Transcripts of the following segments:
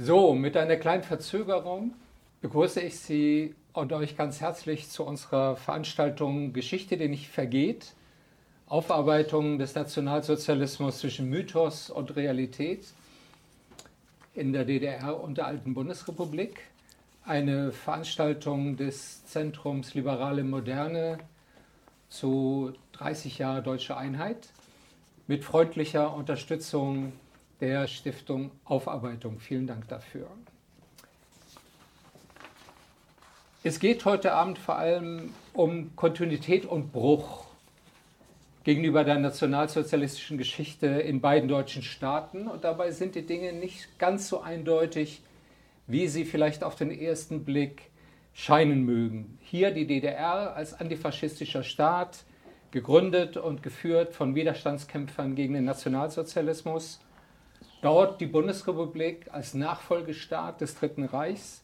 So, mit einer kleinen Verzögerung begrüße ich Sie und euch ganz herzlich zu unserer Veranstaltung Geschichte, die nicht vergeht. Aufarbeitung des Nationalsozialismus zwischen Mythos und Realität in der DDR und der alten Bundesrepublik. Eine Veranstaltung des Zentrums Liberale Moderne zu 30 Jahre Deutsche Einheit mit freundlicher Unterstützung der Stiftung Aufarbeitung. Vielen Dank dafür. Es geht heute Abend vor allem um Kontinuität und Bruch gegenüber der nationalsozialistischen Geschichte in beiden deutschen Staaten. Und dabei sind die Dinge nicht ganz so eindeutig, wie sie vielleicht auf den ersten Blick scheinen mögen. Hier die DDR als antifaschistischer Staat, gegründet und geführt von Widerstandskämpfern gegen den Nationalsozialismus Dort die Bundesrepublik als Nachfolgestaat des Dritten Reichs,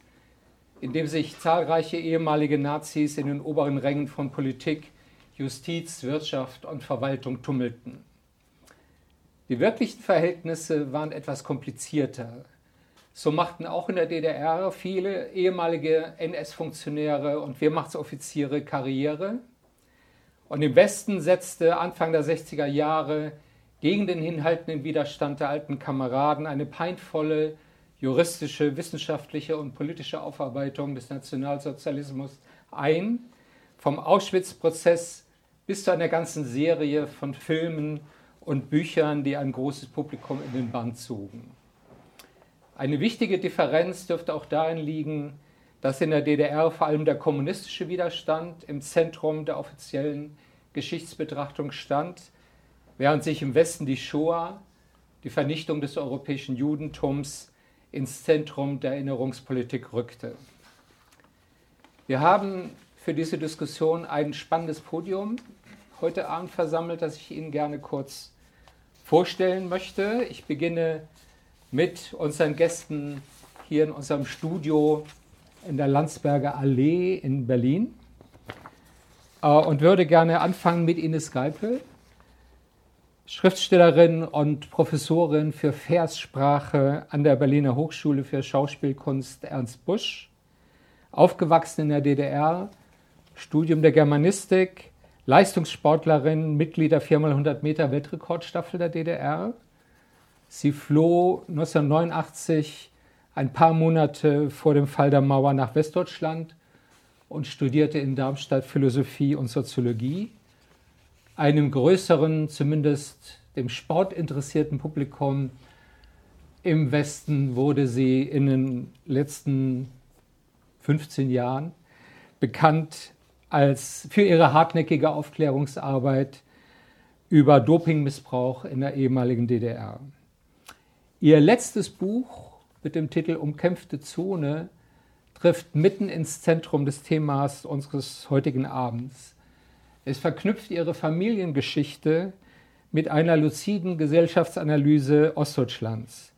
in dem sich zahlreiche ehemalige Nazis in den oberen Rängen von Politik, Justiz, Wirtschaft und Verwaltung tummelten. Die wirklichen Verhältnisse waren etwas komplizierter. So machten auch in der DDR viele ehemalige NS-Funktionäre und Wehrmachtsoffiziere Karriere. Und im Westen setzte Anfang der 60er Jahre gegen den hinhaltenden Widerstand der alten Kameraden eine peinvolle juristische, wissenschaftliche und politische Aufarbeitung des Nationalsozialismus ein, vom Auschwitz-Prozess bis zu einer ganzen Serie von Filmen und Büchern, die ein großes Publikum in den Band zogen. Eine wichtige Differenz dürfte auch darin liegen, dass in der DDR vor allem der kommunistische Widerstand im Zentrum der offiziellen Geschichtsbetrachtung stand, während sich im Westen die Shoah, die Vernichtung des europäischen Judentums, ins Zentrum der Erinnerungspolitik rückte. Wir haben für diese Diskussion ein spannendes Podium heute Abend versammelt, das ich Ihnen gerne kurz vorstellen möchte. Ich beginne mit unseren Gästen hier in unserem Studio in der Landsberger Allee in Berlin äh, und würde gerne anfangen mit Ines Geipel. Schriftstellerin und Professorin für Verssprache an der Berliner Hochschule für Schauspielkunst Ernst Busch, aufgewachsen in der DDR, Studium der Germanistik, Leistungssportlerin, Mitglied der 4x100 Meter Weltrekordstaffel der DDR. Sie floh 1989 ein paar Monate vor dem Fall der Mauer nach Westdeutschland und studierte in Darmstadt Philosophie und Soziologie einem größeren, zumindest dem sportinteressierten Publikum im Westen wurde sie in den letzten 15 Jahren bekannt als für ihre hartnäckige Aufklärungsarbeit über Dopingmissbrauch in der ehemaligen DDR. Ihr letztes Buch mit dem Titel Umkämpfte Zone trifft mitten ins Zentrum des Themas unseres heutigen Abends. Es verknüpft ihre Familiengeschichte mit einer luziden Gesellschaftsanalyse Ostdeutschlands.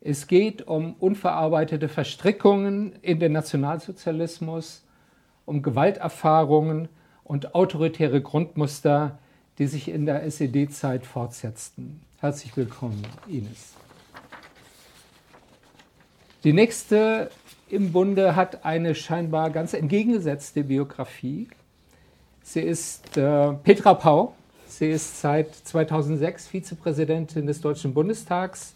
Es geht um unverarbeitete Verstrickungen in den Nationalsozialismus, um Gewalterfahrungen und autoritäre Grundmuster, die sich in der SED-Zeit fortsetzten. Herzlich willkommen, Ines. Die nächste im Bunde hat eine scheinbar ganz entgegengesetzte Biografie. Sie ist äh, Petra Pau. Sie ist seit 2006 Vizepräsidentin des Deutschen Bundestags,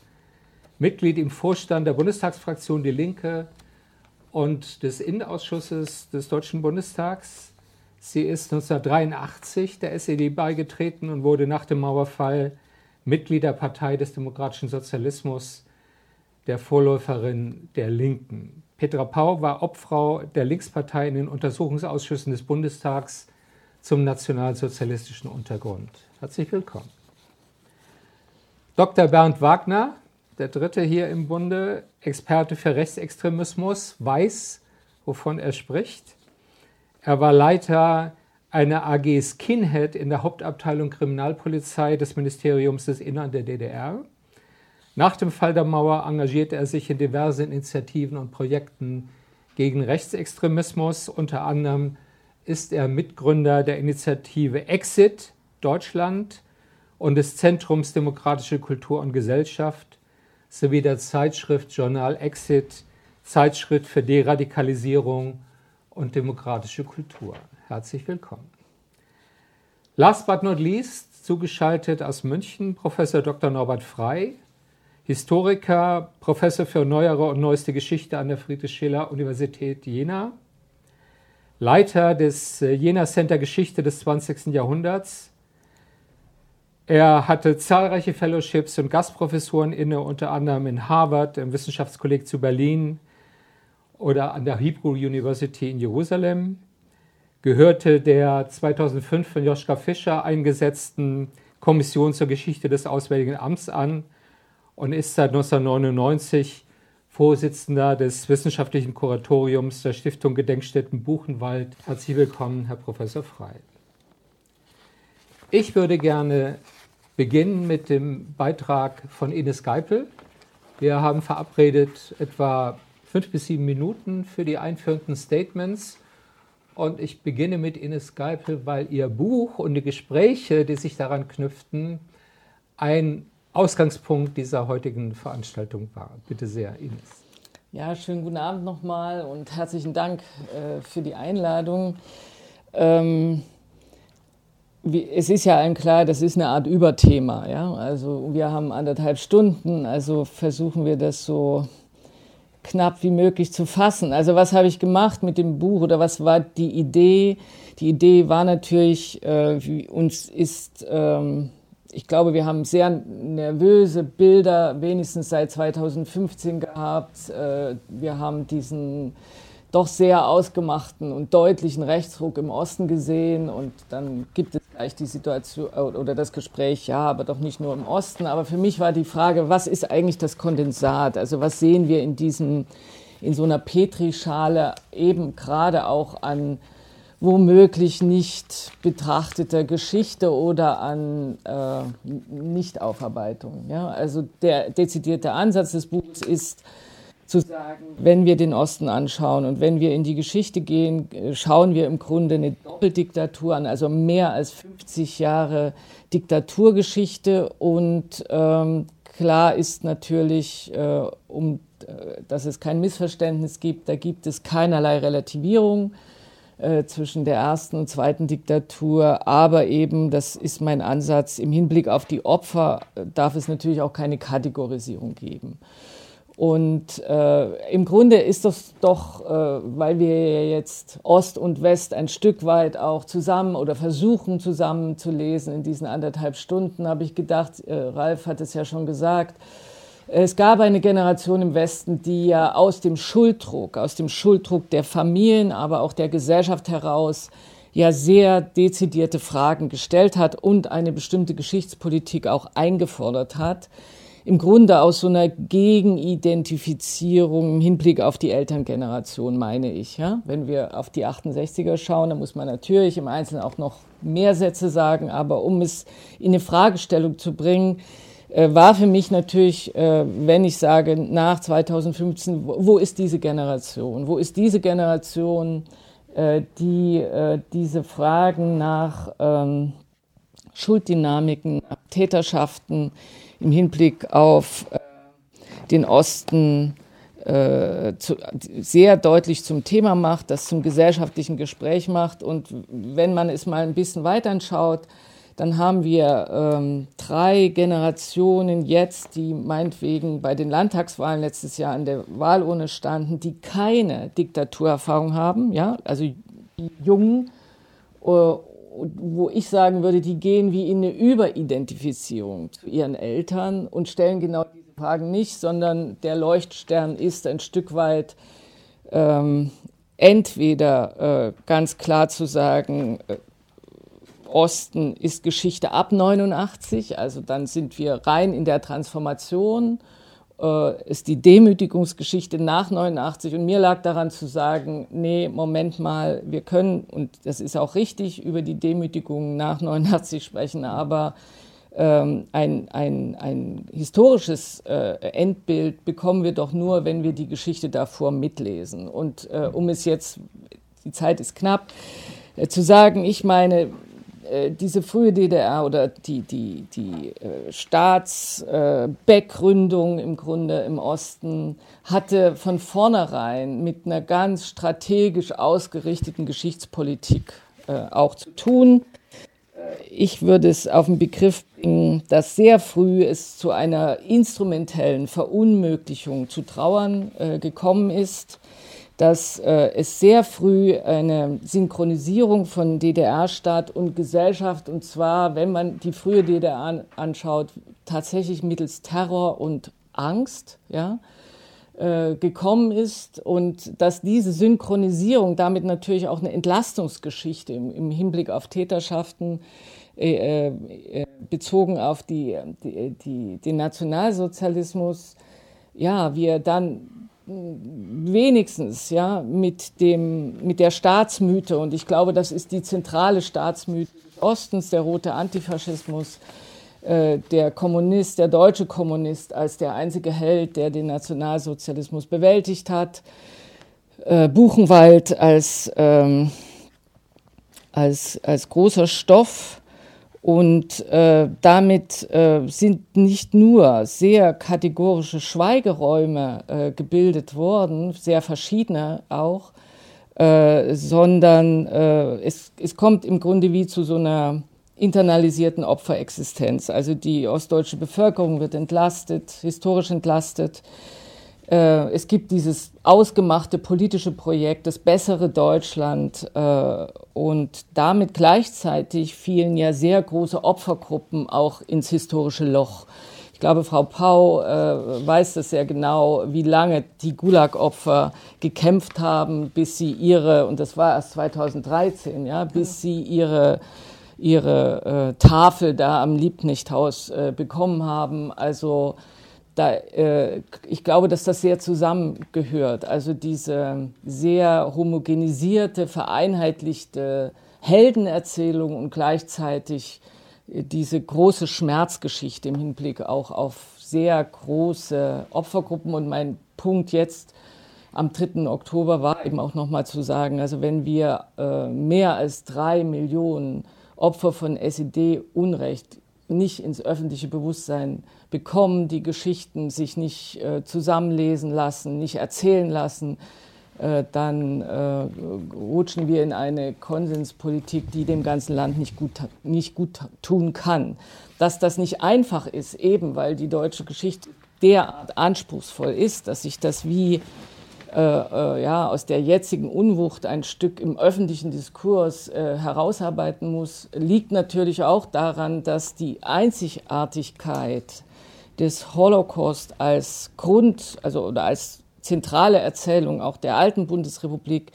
Mitglied im Vorstand der Bundestagsfraktion Die Linke und des Innenausschusses des Deutschen Bundestags. Sie ist 1983 der SED beigetreten und wurde nach dem Mauerfall Mitglied der Partei des demokratischen Sozialismus, der Vorläuferin der Linken. Petra Pau war Obfrau der Linkspartei in den Untersuchungsausschüssen des Bundestags zum nationalsozialistischen Untergrund. Herzlich willkommen. Dr. Bernd Wagner, der Dritte hier im Bunde, Experte für Rechtsextremismus, weiß, wovon er spricht. Er war Leiter einer AG Skinhead in der Hauptabteilung Kriminalpolizei des Ministeriums des Innern der DDR. Nach dem Fall der Mauer engagierte er sich in diversen Initiativen und Projekten gegen Rechtsextremismus, unter anderem ist er Mitgründer der Initiative Exit Deutschland und des Zentrums Demokratische Kultur und Gesellschaft, sowie der Zeitschrift Journal Exit, Zeitschrift für Deradikalisierung und demokratische Kultur. Herzlich willkommen. Last but not least, zugeschaltet aus München, Professor Dr. Norbert Frey, Historiker, Professor für neuere und neueste Geschichte an der Friedrich-Schiller-Universität Jena, Leiter des äh, Jena Center Geschichte des 20. Jahrhunderts. Er hatte zahlreiche Fellowships und Gastprofessuren inne, unter anderem in Harvard, im Wissenschaftskolleg zu Berlin oder an der Hebrew University in Jerusalem. Gehörte der 2005 von Joschka Fischer eingesetzten Kommission zur Geschichte des Auswärtigen Amts an und ist seit 1999 Vorsitzender des wissenschaftlichen Kuratoriums der Stiftung Gedenkstätten Buchenwald. Herzlich willkommen, Herr Professor Frey. Ich würde gerne beginnen mit dem Beitrag von Ines Geipel. Wir haben verabredet etwa fünf bis sieben Minuten für die einführenden Statements. Und ich beginne mit Ines Geipel, weil ihr Buch und die Gespräche, die sich daran knüpften, ein Ausgangspunkt dieser heutigen Veranstaltung war. Bitte sehr, Ines. Ja, schönen guten Abend nochmal und herzlichen Dank äh, für die Einladung. Ähm, wie, es ist ja allen klar, das ist eine Art Überthema. Ja? Also wir haben anderthalb Stunden, also versuchen wir das so knapp wie möglich zu fassen. Also was habe ich gemacht mit dem Buch oder was war die Idee? Die Idee war natürlich, äh, uns ist ähm, ich glaube, wir haben sehr nervöse Bilder, wenigstens seit 2015 gehabt. Äh, wir haben diesen doch sehr ausgemachten und deutlichen Rechtsruck im Osten gesehen und dann gibt es gleich die Situation äh, oder das Gespräch, ja, aber doch nicht nur im Osten. Aber für mich war die Frage, was ist eigentlich das Kondensat? Also was sehen wir in diesem, in so einer Petrischale eben gerade auch an womöglich nicht betrachteter Geschichte oder an äh, Nichtaufarbeitung. Ja? Also der dezidierte Ansatz des Buches ist zu sagen, wenn wir den Osten anschauen und wenn wir in die Geschichte gehen, äh, schauen wir im Grunde eine Doppeldiktatur an, also mehr als 50 Jahre Diktaturgeschichte und ähm, klar ist natürlich, äh, um, äh, dass es kein Missverständnis gibt, da gibt es keinerlei Relativierung äh, zwischen der ersten und zweiten Diktatur. Aber eben, das ist mein Ansatz, im Hinblick auf die Opfer äh, darf es natürlich auch keine Kategorisierung geben. Und äh, im Grunde ist das doch, äh, weil wir ja jetzt Ost und West ein Stück weit auch zusammen oder versuchen zusammen zu lesen in diesen anderthalb Stunden, habe ich gedacht, äh, Ralf hat es ja schon gesagt, es gab eine Generation im Westen, die ja aus dem Schulddruck, aus dem Schulddruck der Familien, aber auch der Gesellschaft heraus ja sehr dezidierte Fragen gestellt hat und eine bestimmte Geschichtspolitik auch eingefordert hat. Im Grunde aus so einer Gegenidentifizierung im Hinblick auf die Elterngeneration, meine ich. Ja? Wenn wir auf die 68er schauen, dann muss man natürlich im Einzelnen auch noch mehr Sätze sagen, aber um es in eine Fragestellung zu bringen, war für mich natürlich, äh, wenn ich sage, nach 2015, wo ist diese Generation? Wo ist diese Generation, äh, die diese Fragen nach ähm, Schulddynamiken, Täterschaften im Hinblick auf den Osten sehr deutlich zum Thema macht, das zum gesellschaftlichen Gespräch macht. Und wenn man es mal ein bisschen weiter anschaut, dann haben wir ähm, drei Generationen jetzt, die meinetwegen bei den Landtagswahlen letztes Jahr an der Wahlurne standen, die keine Diktaturerfahrung haben, ja, also die Jungen, äh, wo ich sagen würde, die gehen wie in eine Überidentifizierung zu ihren Eltern und stellen genau diese Fragen nicht, sondern der Leuchtstern ist ein Stück weit ähm, entweder äh, ganz klar zu sagen, äh, Osten ist Geschichte ab 89, also dann sind wir rein in der Transformation, äh, ist die Demütigungsgeschichte nach 89 und mir lag daran zu sagen, nee, Moment mal, wir können, und das ist auch richtig, über die Demütigung nach 89 sprechen, aber ähm, ein, ein, ein historisches äh, Endbild bekommen wir doch nur, wenn wir die Geschichte davor mitlesen. Und äh, um es jetzt, die Zeit ist knapp, äh, zu sagen, ich meine, diese frühe DDR oder die, die, die äh, Staatsbegründung äh, im Grunde im Osten hatte von vornherein mit einer ganz strategisch ausgerichteten Geschichtspolitik äh, auch zu tun. Ich würde es auf den Begriff bringen, dass sehr früh es zu einer instrumentellen Verunmöglichung zu Trauern äh, gekommen ist dass äh, es sehr früh eine Synchronisierung von DDR-Staat und Gesellschaft, und zwar, wenn man die frühe DDR anschaut, tatsächlich mittels Terror und Angst, ja, äh, gekommen ist und dass diese Synchronisierung damit natürlich auch eine Entlastungsgeschichte im, im Hinblick auf Täterschaften äh, äh, bezogen auf die, die, die, den Nationalsozialismus, ja, wir dann wenigstens ja mit dem mit der Staatsmythe. Und ich glaube, das ist die zentrale Staatsmythe des Ostens, der rote Antifaschismus, äh, der Kommunist, der deutsche Kommunist als der einzige Held, der den Nationalsozialismus bewältigt hat, äh, Buchenwald als ähm, als als großer Stoff und äh, damit äh, sind nicht nur sehr kategorische Schweigeräume äh, gebildet worden, sehr verschiedene auch, äh, sondern äh, es, es kommt im Grunde wie zu so einer internalisierten Opferexistenz. Also die ostdeutsche Bevölkerung wird entlastet, historisch entlastet. Äh, es gibt dieses ausgemachte politische Projekt, das bessere Deutschland. Äh, und damit gleichzeitig fielen ja sehr große Opfergruppen auch ins historische Loch. Ich glaube, Frau Pau äh, weiß das sehr genau, wie lange die Gulag-Opfer gekämpft haben, bis sie ihre, und das war erst 2013, ja, bis sie ihre ihre äh, Tafel da am Liebknechthaus äh, bekommen haben. Also da, äh, ich glaube, dass das sehr zusammengehört. Also diese sehr homogenisierte, vereinheitlichte Heldenerzählung und gleichzeitig äh, diese große Schmerzgeschichte im Hinblick auch auf sehr große Opfergruppen. Und mein Punkt jetzt am 3. Oktober war eben auch nochmal zu sagen, also wenn wir äh, mehr als drei Millionen Opfer von SED-Unrecht nicht ins öffentliche Bewusstsein bekommen, die Geschichten sich nicht äh, zusammenlesen lassen, nicht erzählen lassen, äh, dann äh, rutschen wir in eine Konsenspolitik, die dem ganzen Land nicht gut, nicht gut tun kann. Dass das nicht einfach ist, eben weil die deutsche Geschichte derart anspruchsvoll ist, dass sich das wie äh, äh, ja, aus der jetzigen Unwucht ein Stück im öffentlichen Diskurs äh, herausarbeiten muss, liegt natürlich auch daran, dass die Einzigartigkeit des Holocaust als Grund, also oder als zentrale Erzählung auch der alten Bundesrepublik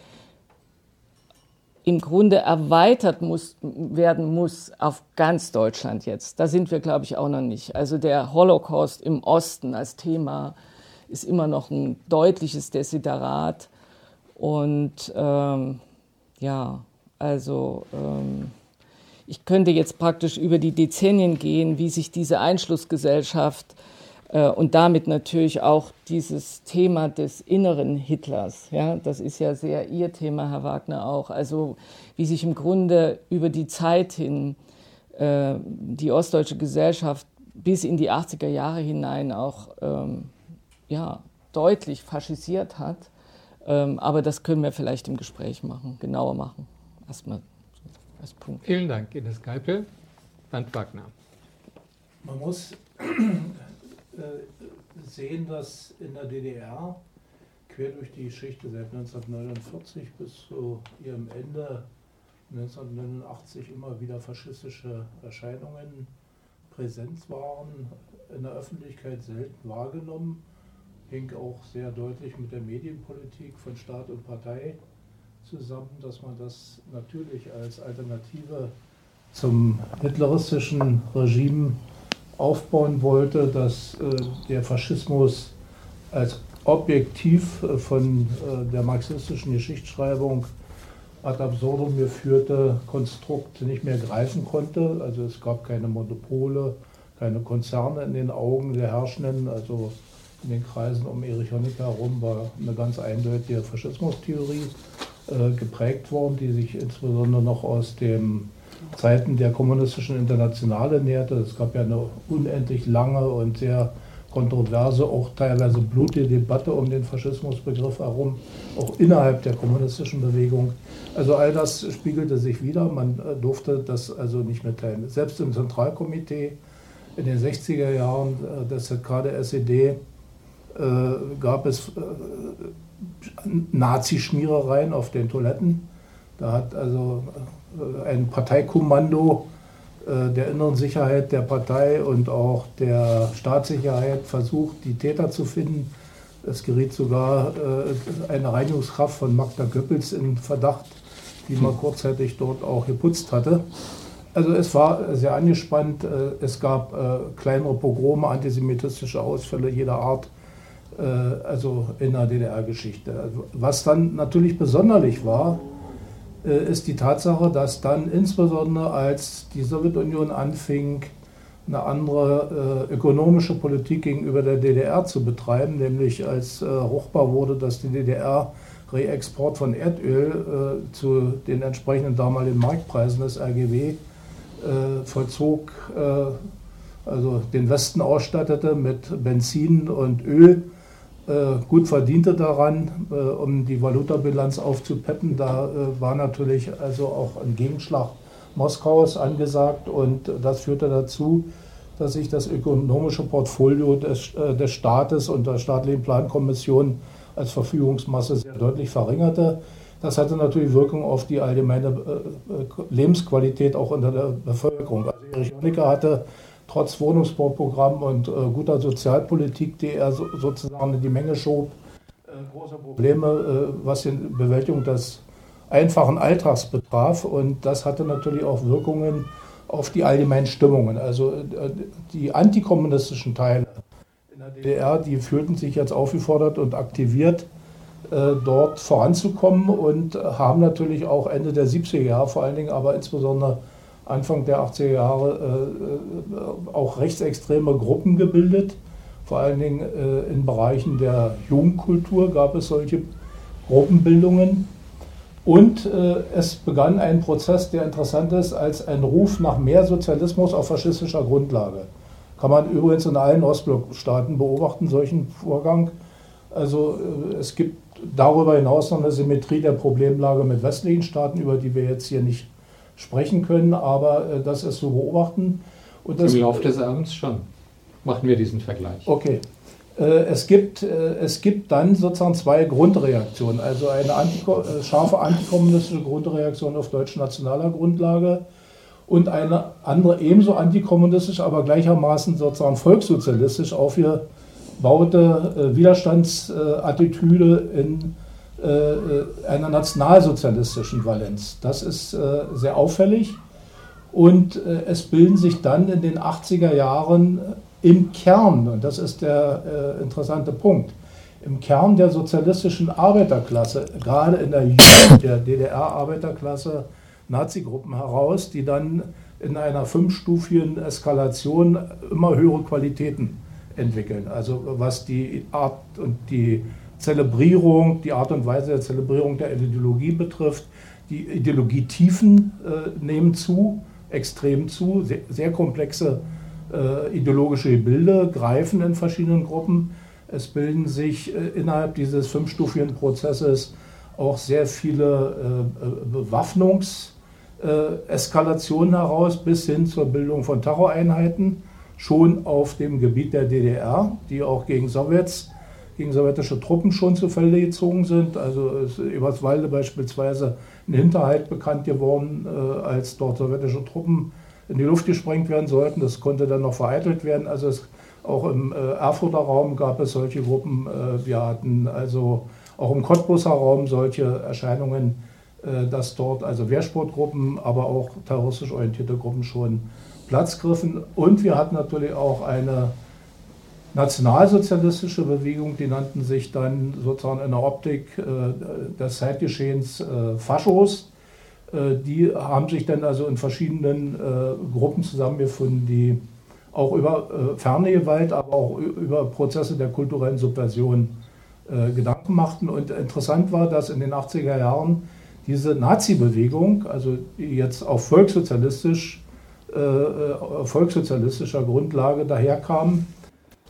im Grunde erweitert muss, werden muss auf ganz Deutschland jetzt. Da sind wir, glaube ich, auch noch nicht. Also der Holocaust im Osten als Thema ist immer noch ein deutliches Desiderat. Und ähm, ja, also ähm, ich könnte jetzt praktisch über die Dezennien gehen, wie sich diese Einschlussgesellschaft äh, und damit natürlich auch dieses Thema des inneren Hitlers, ja, das ist ja sehr Ihr Thema, Herr Wagner, auch, also wie sich im Grunde über die Zeit hin äh, die ostdeutsche Gesellschaft bis in die 80er Jahre hinein auch ähm, ja, deutlich faschisiert hat. Ähm, aber das können wir vielleicht im Gespräch machen, genauer machen. Erstmal als Punkt. Vielen Dank, Ines Geipel. Bernd Wagner. Man muss äh, sehen, dass in der DDR quer durch die Geschichte seit 1949 bis zu ihrem Ende 1989 immer wieder faschistische Erscheinungen präsent waren, in der Öffentlichkeit selten wahrgenommen hing auch sehr deutlich mit der Medienpolitik von Staat und Partei zusammen, dass man das natürlich als Alternative zum hitleristischen Regime aufbauen wollte, dass äh, der Faschismus als objektiv äh, von äh, der marxistischen Geschichtsschreibung ad absurdum geführte Konstrukt nicht mehr greifen konnte. Also es gab keine Monopole, keine Konzerne in den Augen der Herrschenden. Also in den Kreisen um Erich Honecker herum war eine ganz eindeutige Faschismustheorie geprägt worden, die sich insbesondere noch aus dem Zeiten der kommunistischen Internationale näherte. Es gab ja eine unendlich lange und sehr kontroverse, auch teilweise blutige Debatte um den Faschismusbegriff herum, auch innerhalb der kommunistischen Bewegung. Also all das spiegelte sich wieder. Man äh, durfte das also nicht mehr teilen. Selbst im Zentralkomitee in den 60er Jahren äh, des ZK der SED äh, gab es Nazi-Schmierereien auf den Toiletten. Da hat also ein Parteikommando der inneren Sicherheit der Partei und auch der Staatssicherheit versucht, die Täter zu finden. Es geriet sogar eine Reinigungskraft von Magda Goebbels in Verdacht, die mal kurzzeitig dort auch geputzt hatte. Also es war sehr angespannt. Äh, es gab äh, kleinere Pogrome, antisemitistische Ausfälle jeder Art, äh, also in der DDR-Geschichte. Also was dann natürlich besonderlich war, ist die Tatsache, dass dann insbesondere als die Sowjetunion anfing, eine andere äh, ökonomische Politik gegenüber der DDR zu betreiben, nämlich als äh, ruchbar wurde, dass die DDR Reexport von Erdöl äh, zu den entsprechenden damaligen Marktpreisen des RGW äh, vollzog, äh, also den Westen ausstattete mit Benzin und Öl, äh, gut verdiente daran, äh, um die Valutabilanz aufzupeppen. Da äh, war natürlich also auch ein Gegenschlag Moskaus angesagt und das führte dazu, dass sich das ökonomische Portfolio des, des Staates und der staatlichen Plankommission als Verfügungsmasse sehr deutlich verringerte. Das hatte natürlich Wirkung auf die allgemeine äh, äh, Lebensqualität auch unter der Bevölkerung. Also Erich Honecker hatte trotz Wohnungsbauprogramm und äh, guter Sozialpolitik, die er sozusagen in die Menge schob, große Probleme, was die Bewältigung des einfachen Alltags betraf. Und das hatte natürlich auch Wirkungen auf die allgemeinen Stimmungen. Also die antikommunistischen Teile der DDR, die fühlten sich jetzt aufgefordert und aktiviert, äh, dort voranzukommen und haben natürlich auch Ende der 70er Jahre, vor allen Dingen aber insbesondere Anfang der 80er Jahre, äh, äh, auch rechtsextreme Gruppen gebildet. Vor allen Dingen in Bereichen der Jugendkultur gab es solche Gruppenbildungen. Und es begann ein Prozess, der interessant ist, als ein Ruf nach mehr Sozialismus auf faschistischer Grundlage. Kann man übrigens in allen Ostblockstaaten beobachten, solchen Vorgang. Also äh, es gibt darüber hinaus noch eine Symmetrie der Problemlage mit westlichen Staaten, über die wir jetzt hier nicht sprechen können, aber äh, das ist zu beobachten. Und das, Im Laufe des Abends schon machen wir diesen Vergleich. Okay. Äh, es gibt, es gibt dann sozusagen zwei Grundreaktionen, also eine antiko scharfe antikommunistische Grundreaktion auf deutsch-nationaler Grundlage und eine andere ebenso antikommunistisch, aber gleichermaßen sozusagen volkssozialistisch aufgebaute äh, Widerstandsattitüde in äh, einer nationalsozialistischen Valenz. Das ist äh, sehr auffällig und äh, es bilden sich dann in den 80er Jahren im Kern, und das ist der äh, interessante Punkt, im Kern der sozialistischen Arbeiterklasse, gerade in der Jugend der DDR-Arbeiterklasse, Nazi-Gruppen heraus, die dann in einer fünfstufigen Eskalation immer höhere Qualitäten entwickeln. Also was die Art und die Zelebrierung, die Art und Weise der Zelebrierung der Ideologie betrifft. Die Ideologietiefen äh, nehmen zu, extrem zu, sehr, sehr komplexe äh, ideologische Bilder greifen in verschiedenen Gruppen. Es bilden sich äh, innerhalb dieses fünfstufigen Prozesses auch sehr viele äh, äh, Bewaffnungs- äh, heraus bis hin zur Bildung von Terroreinheiten, schon auf dem Gebiet der DDR, die auch gegen Sowjets, gegen sowjetische Truppen schon zu Felde gezogen sind. Also ist Eberswalde beispielsweise ein Hinterhalt bekannt geworden, äh, als dort sowjetische Truppen in die Luft gesprengt werden sollten. Das konnte dann noch vereitelt werden. Also es, auch im äh, Erfurter Raum gab es solche Gruppen. Äh, wir hatten also auch im Cottbuser Raum solche Erscheinungen äh, dass dort also Wehrsportgruppen, aber auch terroristisch orientierte Gruppen schon Platz griffen. Und wir hatten natürlich auch eine nationalsozialistische Bewegung, die nannten sich dann sozusagen in der Optik äh, des Zeitgeschehens äh, Faschos. die haben sich dann also in verschiedenen Gruppen zusammengefunden, die auch über ferne Gewalt, aber auch über Prozesse der kulturellen Subversion Gedanken machten. Und interessant war, dass in den 80er Jahren diese Nazi-Bewegung, also jetzt auf volkssozialistisch, äh, äh volkssozialistischer Grundlage daherkam, äh,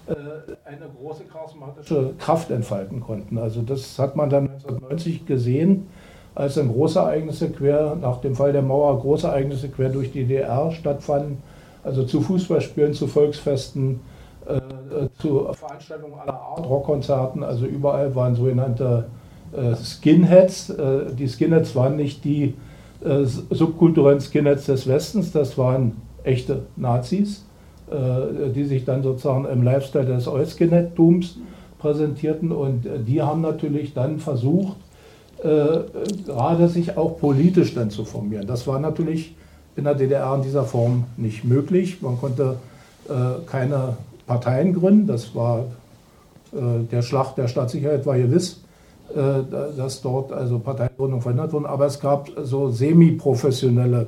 eine große charismatische Kraft entfalten konnten. Also das hat man dann 1990 gesehen, als dann große Ereignisse quer, nach dem Fall der Mauer, große Ereignisse quer durch die DDR stattfanden, also zu Fußballspielen, zu Volksfesten, äh, äh, zu Veranstaltungen aller Art, Rockkonzerten, also überall waren sogenannte äh, Skinheads. Äh, die Skinheads waren nicht die äh, subkulturellen Skinheads des Westens, das waren echte Nazis, äh, die sich dann sozusagen im Lifestyle des Euskinhead-Tums präsentierten und die haben natürlich dann versucht, gerade sich auch politisch dann zu formieren. Das war natürlich in der DDR in dieser Form nicht möglich. Man konnte keine Parteien gründen. Das war äh, der Schlacht der Staatssicherheit war gewiss, äh, dass dort also Parteiengründungen verhindert wurden. Aber es gab so semi-professionelle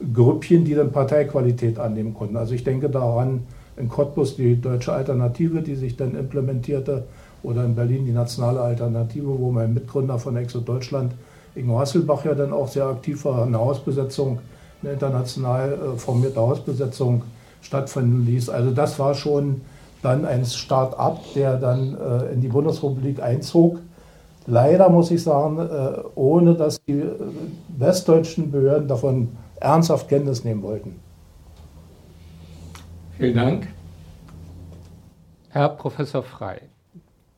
Kleinstsplittergrüppchen, die dann Parteiqualität annehmen konnten. Also ich denke daran in Cottbus die deutsche Alternative, die sich dann implementierte, oder in Berlin die nationale Alternative, wo mein Mitgründer von Exo Deutschland, Ingo Hasselbach, ja dann auch sehr aktiv war, eine Hausbesetzung, eine international äh, formierte Hausbesetzung stattfinden ließ. Also das war schon dann ein Start-up, der dann äh, in die Bundesrepublik einzog. Leider muss ich sagen, äh, ohne dass die westdeutschen Behörden davon ernsthaft Kenntnis nehmen wollten. Vielen Dank. Herr Professor Frei,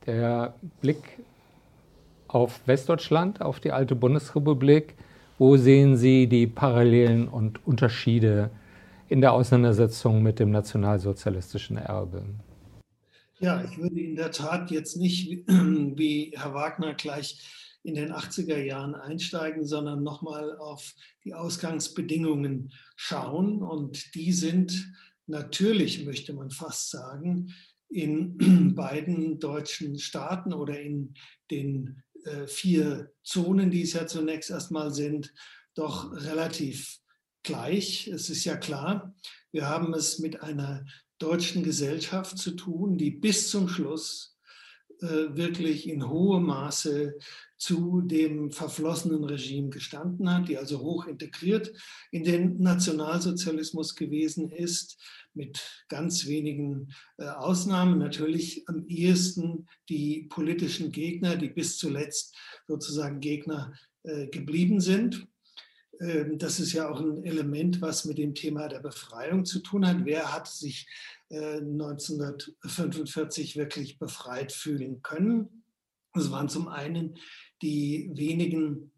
der Blick auf Westdeutschland, auf die alte Bundesrepublik, wo sehen Sie die Parallelen und Unterschiede in der Auseinandersetzung mit dem nationalsozialistischen Erbe? Ja, ich würde in der Tat jetzt nicht wie Herr Wagner gleich in den 80er Jahren einsteigen, sondern nochmal auf die Ausgangsbedingungen schauen. Und die sind natürlich, möchte man fast sagen, in beiden deutschen Staaten oder in den äh, vier Zonen, die es ja zunächst erstmal sind, doch relativ gleich. Es ist ja klar, wir haben es mit einer deutschen Gesellschaft zu tun, die bis zum Schluss wirklich in hohem Maße zu dem verflossenen Regime gestanden hat, die also hoch integriert in den Nationalsozialismus gewesen ist, mit ganz wenigen äh, Ausnahmen. Natürlich am ehesten die politischen Gegner, die bis zuletzt sozusagen Gegner äh, geblieben sind. Ähm, das ist ja auch ein Element, was mit dem Thema der Befreiung zu tun hat. Wer hat sich 1945 äh, wirklich befreit fühlen können? Das waren zum einen die wenigen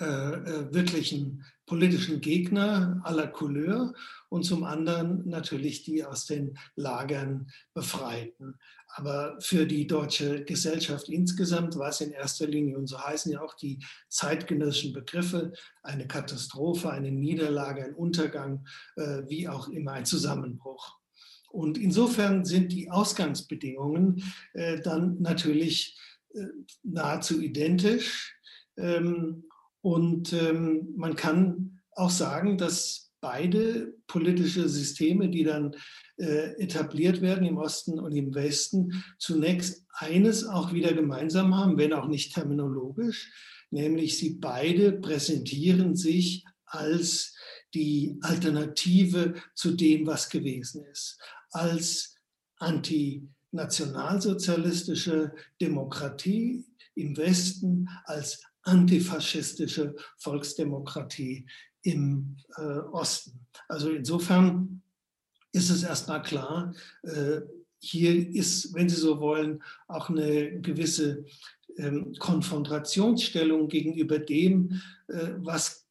äh, äh, wirklichen politischen Gegner aller Couleur und zum anderen natürlich die aus den Lagern Befreiten. Aber für die deutsche Gesellschaft insgesamt war es in erster Linie, und so heißen ja auch die zeitgenössischen Begriffe, eine Katastrophe, eine Niederlage, ein Untergang, äh, wie auch immer ein Zusammenbruch. Und insofern sind die Ausgangsbedingungen äh, dann natürlich äh, nahezu identisch. Ähm, und ähm, man kann auch sagen, dass beide politische Systeme, die dann äh, etabliert werden im Osten und im Westen, zunächst eines auch wieder gemeinsam haben, wenn auch nicht terminologisch, nämlich sie beide präsentieren sich als die Alternative zu dem, was gewesen ist, als antinationalsozialistische Demokratie im Westen, als antifaschistische Volksdemokratie im äh, Osten. Also insofern ist es erstmal klar, äh, hier ist, wenn Sie so wollen, auch eine gewisse ähm, Konfrontationsstellung gegenüber dem, äh, was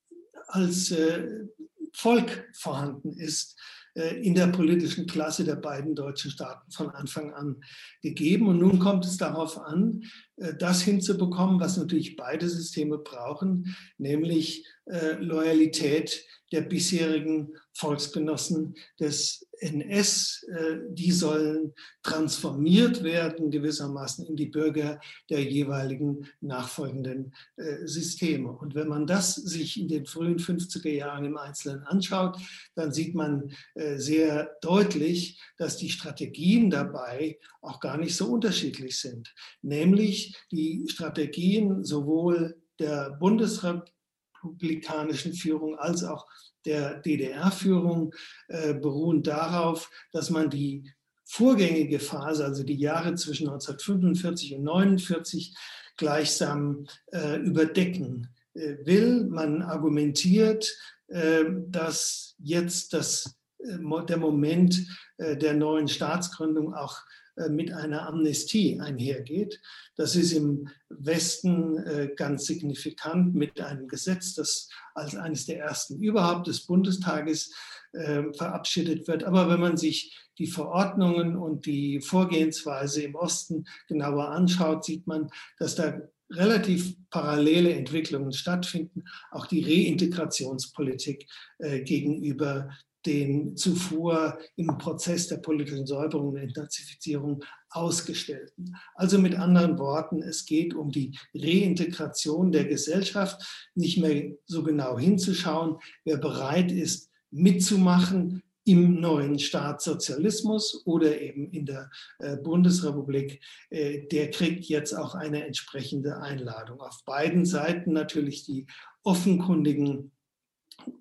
als äh, Volk vorhanden ist in der politischen Klasse der beiden deutschen Staaten von Anfang an gegeben. Und nun kommt es darauf an, äh, das hinzubekommen, was natürlich beide Systeme brauchen, nämlich äh, Loyalität der bisherigen Volksgenossen des NS, äh, die sollen transformiert werden gewissermaßen in die Bürger der jeweiligen nachfolgenden äh, Systeme. Und wenn man das sich in den frühen 50er Jahren im Einzelnen anschaut, dann sieht man äh, sehr deutlich, dass die Strategien dabei auch gar nicht so unterschiedlich sind. Nämlich die Strategien sowohl der bundesrepublikanischen Führung als auch der DDR-Führung äh, beruhen darauf, dass man die vorgängige Phase, also die Jahre zwischen 1945 und 1949, gleichsam äh, überdecken äh, will. Man argumentiert, äh, dass jetzt das, äh, der Moment äh, der neuen Staatsgründung auch mit einer Amnestie einhergeht. Das ist im Westen äh, ganz signifikant mit einem Gesetz, das als eines der ersten überhaupt des Bundestages äh, verabschiedet wird. Aber wenn man sich die Verordnungen und die Vorgehensweise im Osten genauer anschaut, sieht man, dass da relativ parallele Entwicklungen stattfinden. Auch die Reintegrationspolitik gegenüber den zuvor im Prozess der politischen Säuberung und Entnazifizierung ausgestellten. Also mit anderen Worten, es geht um die Reintegration der Gesellschaft, nicht mehr so genau hinzuschauen, wer bereit ist, mitzumachen im neuen Staatssozialismus oder eben in der äh, Bundesrepublik, äh, der kriegt jetzt auch eine entsprechende Einladung. Auf beiden Seiten natürlich die offenkundigen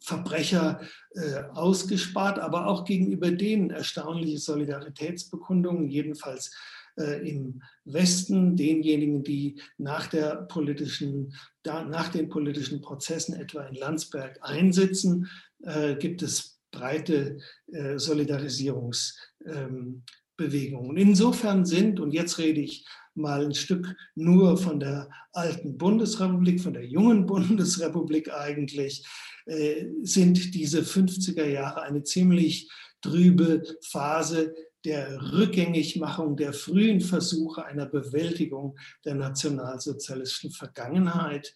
Verbrecher äh, ausgespart, aber auch gegenüber denen erstaunliche Solidaritätsbekundungen, jedenfalls äh, im Westen, denjenigen, die nach, der politischen, da, nach den politischen Prozessen etwa in Landsberg einsitzen, äh, gibt es breite äh, Solidarisierungsbewegungen. Ähm, Insofern sind, und jetzt rede ich mal ein Stück nur von der alten Bundesrepublik, von der jungen Bundesrepublik eigentlich, äh, sind diese 50er Jahre eine ziemlich trübe Phase der Rückgängigmachung der frühen Versuche einer Bewältigung der nationalsozialistischen Vergangenheit.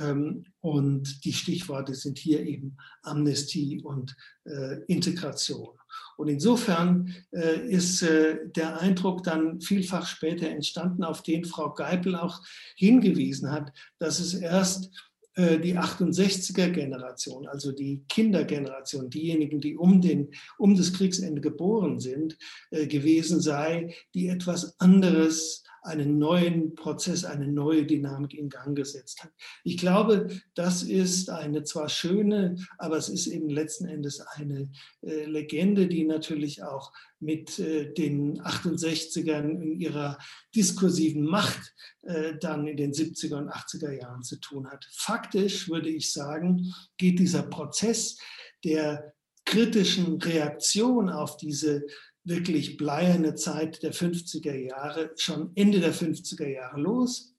Ähm, und die Stichworte sind hier eben Amnestie und äh, Integration. Und insofern äh, ist der Eindruck dann vielfach später entstanden, auf den Frau Geipel auch hingewiesen hat, dass es erst äh, die 68er-Generation, also die Kindergeneration, diejenigen, die um, den, um das Kriegsende geboren sind, äh, gewesen sei, die etwas anderes einen neuen Prozess, eine neue Dynamik in Gang gesetzt hat. Ich glaube, das ist eine zwar schöne, aber es ist eben letzten Endes eine äh, Legende, die natürlich auch mit äh, den 68ern in ihrer diskursiven Macht äh, dann in den 70er und 80er Jahren zu tun hat. Faktisch würde ich sagen, geht dieser Prozess der kritischen Reaktion auf diese wirklich bleierne Zeit der 50er Jahre, schon Ende der 50er Jahre los.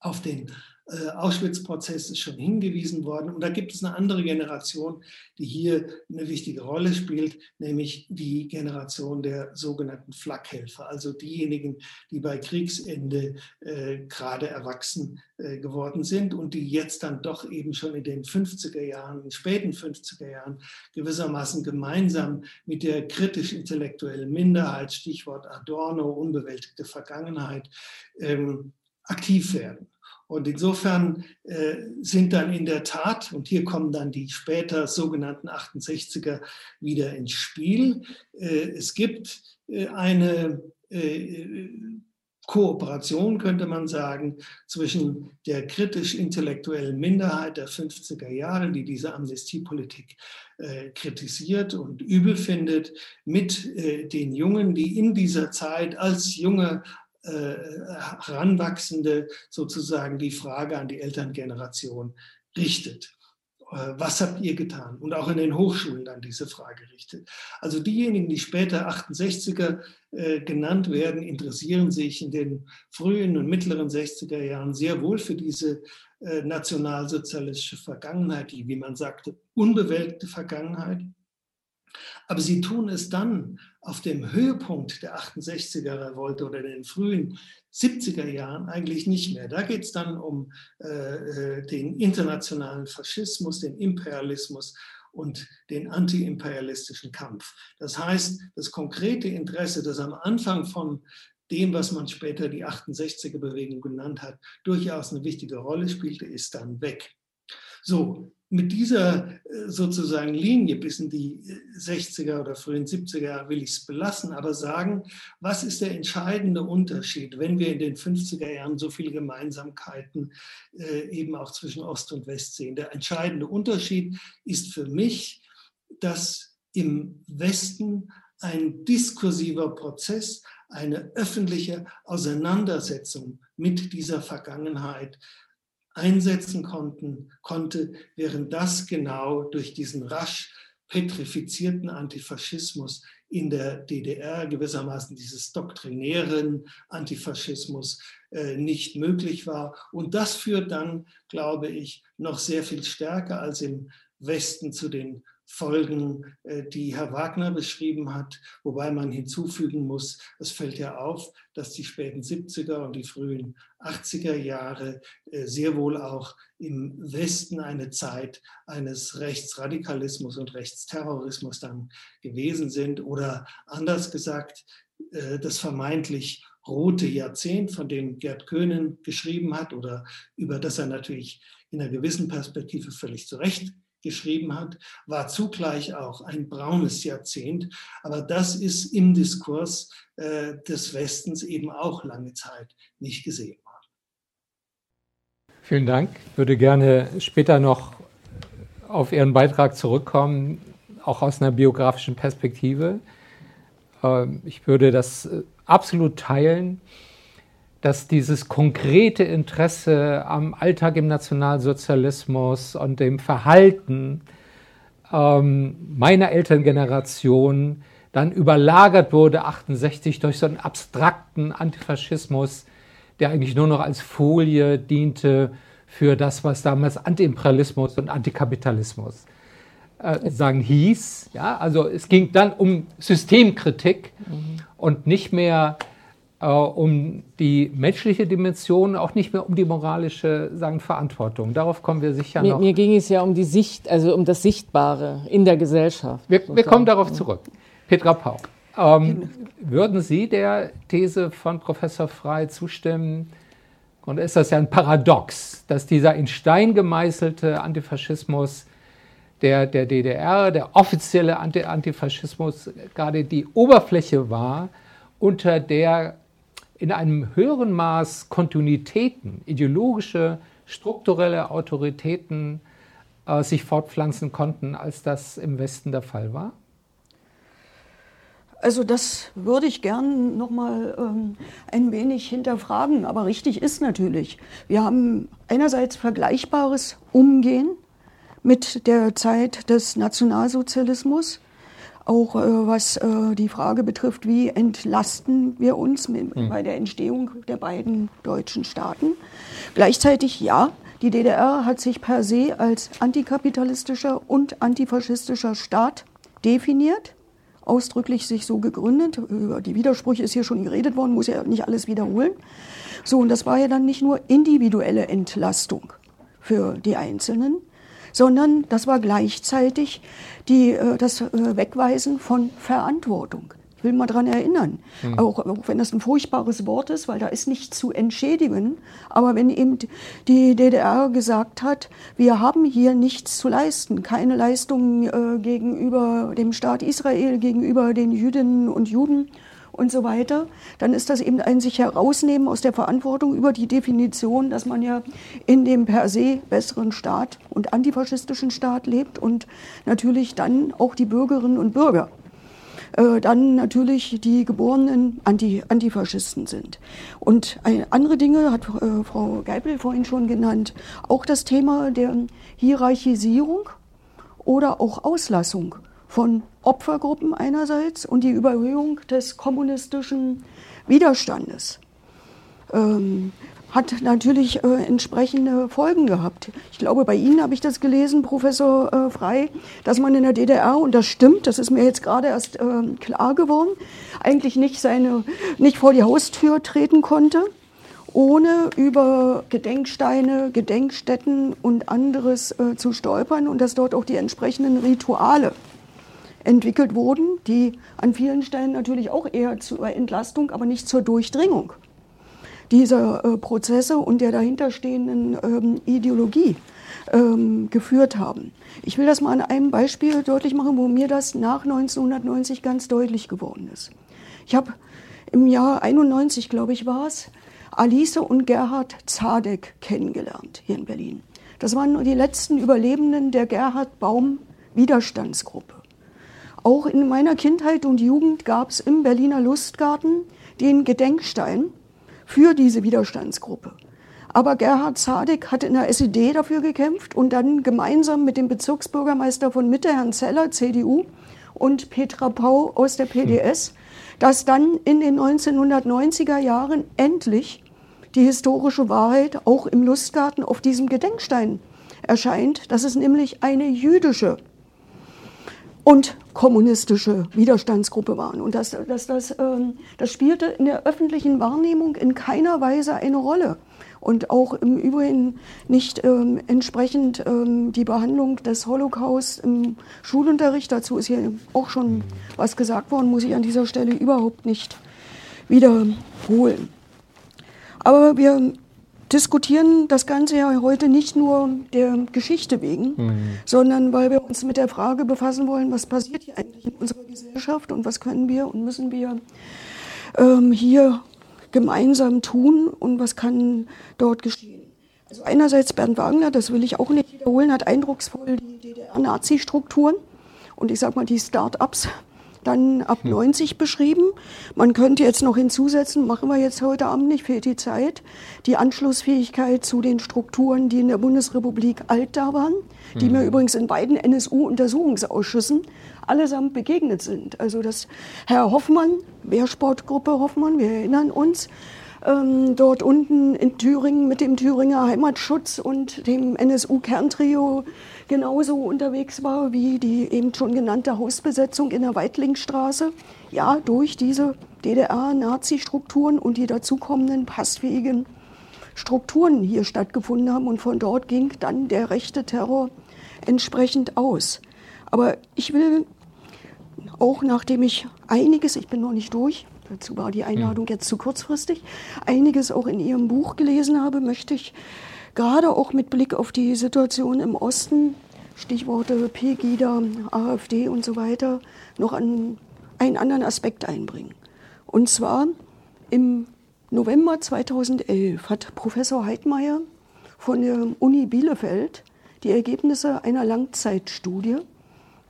Auf den äh, Auschwitz-Prozess ist schon hingewiesen worden. Und da gibt es eine andere Generation, die hier eine wichtige Rolle spielt, nämlich die Generation der sogenannten Flakhelfer, also diejenigen, die bei Kriegsende äh, gerade erwachsen äh, geworden sind und die jetzt dann doch eben schon in den 50er Jahren, in späten 50er Jahren gewissermaßen gemeinsam mit der kritisch-intellektuellen Minderheit, Stichwort Adorno, unbewältigte Vergangenheit, ähm, aktiv werden. Und insofern äh, sind dann in der Tat, und hier kommen dann die später sogenannten 68er wieder ins Spiel, äh, es gibt äh, eine äh, Kooperation, könnte man sagen, zwischen der kritisch-intellektuellen Minderheit der 50er Jahre, die diese Amnestiepolitik äh, kritisiert und übel findet, mit äh, den Jungen, die in dieser Zeit als junge Heranwachsende sozusagen die Frage an die Elterngeneration richtet. Äh, was habt ihr getan? Und auch in den Hochschulen dann diese Frage richtet. Also diejenigen, die später 68er äh, genannt werden, interessieren sich in den frühen und mittleren 60er Jahren sehr wohl für diese äh, nationalsozialistische Vergangenheit, die, wie man sagte, unbewältigte Vergangenheit. Aber sie tun es dann auf dem Höhepunkt der 68er Revolte oder den frühen 70er Jahren eigentlich nicht mehr. Da geht es dann um äh, äh, den internationalen Faschismus, den Imperialismus und den antiimperialistischen Kampf. Das heißt, das konkrete Interesse, das am Anfang von dem, was man später die 68er-Bewegung genannt hat, durchaus eine wichtige Rolle spielte, ist dann weg. So, mit dieser äh, sozusagen Linie bis in die 60er oder frühen 70er Jahre will ich es belassen, aber sagen, was ist der entscheidende Unterschied, wenn wir in den 50er Jahren so viele Gemeinsamkeiten äh, eben auch zwischen Ost und West sehen. Der entscheidende Unterschied ist für mich, dass im Westen ein diskursiver Prozess, eine öffentliche Auseinandersetzung mit dieser Vergangenheit einsetzen konnten, konnte, während das genau durch diesen rasch petrifizierten Antifaschismus in der DDR gewissermaßen dieses doktrinären Antifaschismus äh, nicht möglich war. Und das führt dann, glaube ich, noch sehr viel stärker als im Westen zu den Folgen, äh, die Herr Wagner beschrieben hat, wobei man hinzufügen muss, es fällt ja auf, dass die späten 70er und die frühen 80er Jahre äh, sehr wohl auch im Westen eine Zeit eines Rechtsradikalismus und Rechtsterrorismus dann gewesen sind oder anders gesagt, äh, das vermeintlich rote Jahrzehnt, von dem Gerd Köhnen geschrieben hat oder über das er natürlich in einer gewissen Perspektive völlig zu Recht geschrieben hat, war zugleich auch ein braunes Jahrzehnt. Aber das ist im Diskurs äh, des Westens eben auch lange Zeit nicht gesehen worden. Vielen Dank. Ich würde gerne später noch auf Ihren Beitrag zurückkommen, auch aus einer biografischen Perspektive. Ähm, ich würde das äh, absolut teilen dass dieses konkrete Interesse am Alltag im Nationalsozialismus und dem Verhalten ähm, meiner Elterngeneration dann überlagert wurde, 68, durch so einen abstrakten Antifaschismus, der eigentlich nur noch als Folie diente für das, was damals Antiimperialismus und Antikapitalismus äh, sagen hieß. Ja, also es ging dann um Systemkritik mhm. und nicht mehr äh, um die menschliche Dimension, auch nicht mehr um die moralische sagen, Verantwortung. Darauf kommen wir sicher mir, noch. Mir ging es ja um die Sicht, also um das Sichtbare in der Gesellschaft. Wir, wir kommen darauf zurück. Petra Pau, ähm, würden Sie der These von Professor Frey zustimmen? Und ist das ja ein Paradox, dass dieser in Stein gemeißelte Antifaschismus der, der DDR, der offizielle Anti Antifaschismus, gerade die Oberfläche war, unter der in einem höheren Maß Kontinuitäten, ideologische, strukturelle Autoritäten äh, sich fortpflanzen konnten, als das im Westen der Fall war? Also das würde ich gern noch mal ähm, ein wenig hinterfragen. Aber richtig ist natürlich, wir haben einerseits vergleichbares Umgehen mit der Zeit des Nationalsozialismus auch äh, was äh, die Frage betrifft, wie entlasten wir uns mit, mhm. bei der Entstehung der beiden deutschen Staaten. Gleichzeitig ja, die DDR hat sich per se als antikapitalistischer und antifaschistischer Staat definiert, ausdrücklich sich so gegründet. Über die Widersprüche ist hier schon geredet worden, muss ja nicht alles wiederholen. So, und das war ja dann nicht nur individuelle Entlastung für die Einzelnen, sondern das war gleichzeitig die, äh, das äh, Wegweisen von Verantwortung. Ich will mal daran erinnern, mhm. auch, auch, wenn das ein furchtbares Wort ist, weil da ist nichts zu entschädigen, aber wenn eben die DDR gesagt hat, wir haben hier nichts zu leisten, keine Leistungen äh, gegenüber dem Staat Israel, gegenüber den Jüdinnen und Juden, und so weiter, dann ist das eben ein sich herausnehmen aus der Verantwortung über die Definition, dass man ja in dem per se besseren Staat und antifaschistischen Staat lebt und natürlich dann auch die Bürgerinnen und Bürger äh, dann natürlich die geborenen Anti Antifaschisten sind. Und andere Dinge hat äh, Frau Geipel vorhin schon genannt, auch das Thema der Hierarchisierung oder auch Auslassung von Opfergruppen einerseits und die Überhöhung des kommunistischen Widerstandes. Ähm, hat natürlich äh, entsprechende Folgen gehabt. Ich glaube, bei Ihnen habe ich das gelesen, Professor äh, Frei, dass man in der DDR, und das stimmt, das ist mir jetzt gerade erst äh, klar geworden, eigentlich nicht, seine, nicht vor die Haustür treten konnte, ohne über Gedenksteine, Gedenkstätten und anderes äh, zu stolpern und dass dort auch die entsprechenden Rituale entwickelt wurden, die an vielen Stellen natürlich auch eher zur Entlastung, aber nicht zur Durchdringung dieser äh, Prozesse und der dahinterstehenden ähm, Ideologie ähm, geführt haben. Ich will das mal an einem Beispiel deutlich machen, wo mir das nach 1990 ganz deutlich geworden ist. Ich habe im Jahr 91, glaube ich, war es, Alice und Gerhard Zadek kennengelernt hier in Berlin. Das waren die letzten Überlebenden der Gerhard Baum Widerstandsgruppe. Auch in meiner Kindheit und Jugend gab es im Berliner Lustgarten den Gedenkstein für diese Widerstandsgruppe. Aber Gerhard Zadek hat in der SED dafür gekämpft und dann gemeinsam mit dem Bezirksbürgermeister von Mitte, Herrn Zeller, CDU, und Petra Pau aus der PDS, dass dann in den 1990er Jahren endlich die historische Wahrheit auch im Lustgarten auf diesem Gedenkstein erscheint, dass es nämlich eine jüdische und kommunistische Widerstandsgruppe waren. Und das, das, das, ähm, das spielte in der öffentlichen Wahrnehmung in keiner Weise eine Rolle. Und auch im Übrigen nicht ähm, entsprechend ähm, die Behandlung des Holocaust im Schulunterricht. Dazu ist hier auch schon was gesagt worden, muss ich an dieser Stelle überhaupt nicht wiederholen. Aber wir diskutieren das Ganze ja heute nicht nur der Geschichte wegen, mhm. sondern weil wir uns mit der Frage befassen wollen, was passiert hier eigentlich in unserer Gesellschaft und was können wir und müssen wir ähm, hier gemeinsam tun und was kann dort geschehen. Also einerseits Bernd Wagner, das will ich auch nicht wiederholen, hat eindrucksvoll die DDR-Nazi-Strukturen und ich sage mal die Start-ups dann ab 90 hm. beschrieben. Man könnte jetzt noch hinzusetzen, machen wir jetzt heute Abend nicht, fehlt die Zeit, die Anschlussfähigkeit zu den Strukturen, die in der Bundesrepublik alt da waren, die mir hm. übrigens in beiden NSU-Untersuchungsausschüssen allesamt begegnet sind. Also das Herr Hoffmann, Wehrsportgruppe Hoffmann, wir erinnern uns, ähm, dort unten in Thüringen mit dem Thüringer Heimatschutz und dem NSU-Kerntrio genauso unterwegs war wie die eben schon genannte Hausbesetzung in der Weitlingstraße. Ja, durch diese DDR-Nazi-Strukturen und die dazukommenden passfähigen Strukturen hier stattgefunden haben. Und von dort ging dann der rechte Terror entsprechend aus. Aber ich will auch, nachdem ich einiges, ich bin noch nicht durch, dazu war die Einladung jetzt zu kurzfristig, einiges auch in Ihrem Buch gelesen habe, möchte ich gerade auch mit Blick auf die Situation im Osten, Stichworte Pegida, AfD und so weiter, noch an einen anderen Aspekt einbringen. Und zwar im November 2011 hat Professor Heidmeier von der Uni Bielefeld die Ergebnisse einer Langzeitstudie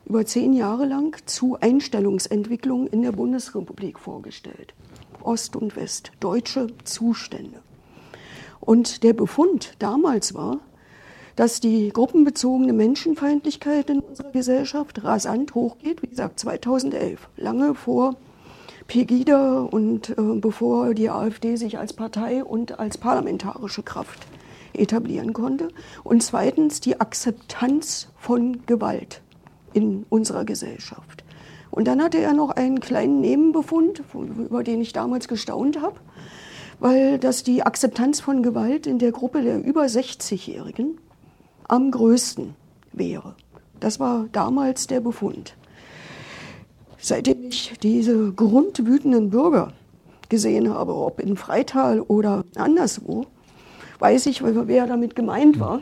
über zehn Jahre lang zu Einstellungsentwicklung in der Bundesrepublik vorgestellt. Ost und West, deutsche Zustände. Und der Befund damals war, dass die gruppenbezogene Menschenfeindlichkeit in unserer Gesellschaft rasant hochgeht, wie gesagt 2011, lange vor Pegida und äh, bevor die AfD sich als Partei und als parlamentarische Kraft etablieren konnte. Und zweitens die Akzeptanz von Gewalt in unserer Gesellschaft. Und dann hatte er noch einen kleinen Nebenbefund, über den ich damals gestaunt habe weil das die Akzeptanz von Gewalt in der Gruppe der über 60-Jährigen am größten wäre. Das war damals der Befund. Seitdem ich diese grundwütenden Bürger gesehen habe, ob in Freital oder anderswo, weiß ich, wer damit gemeint war.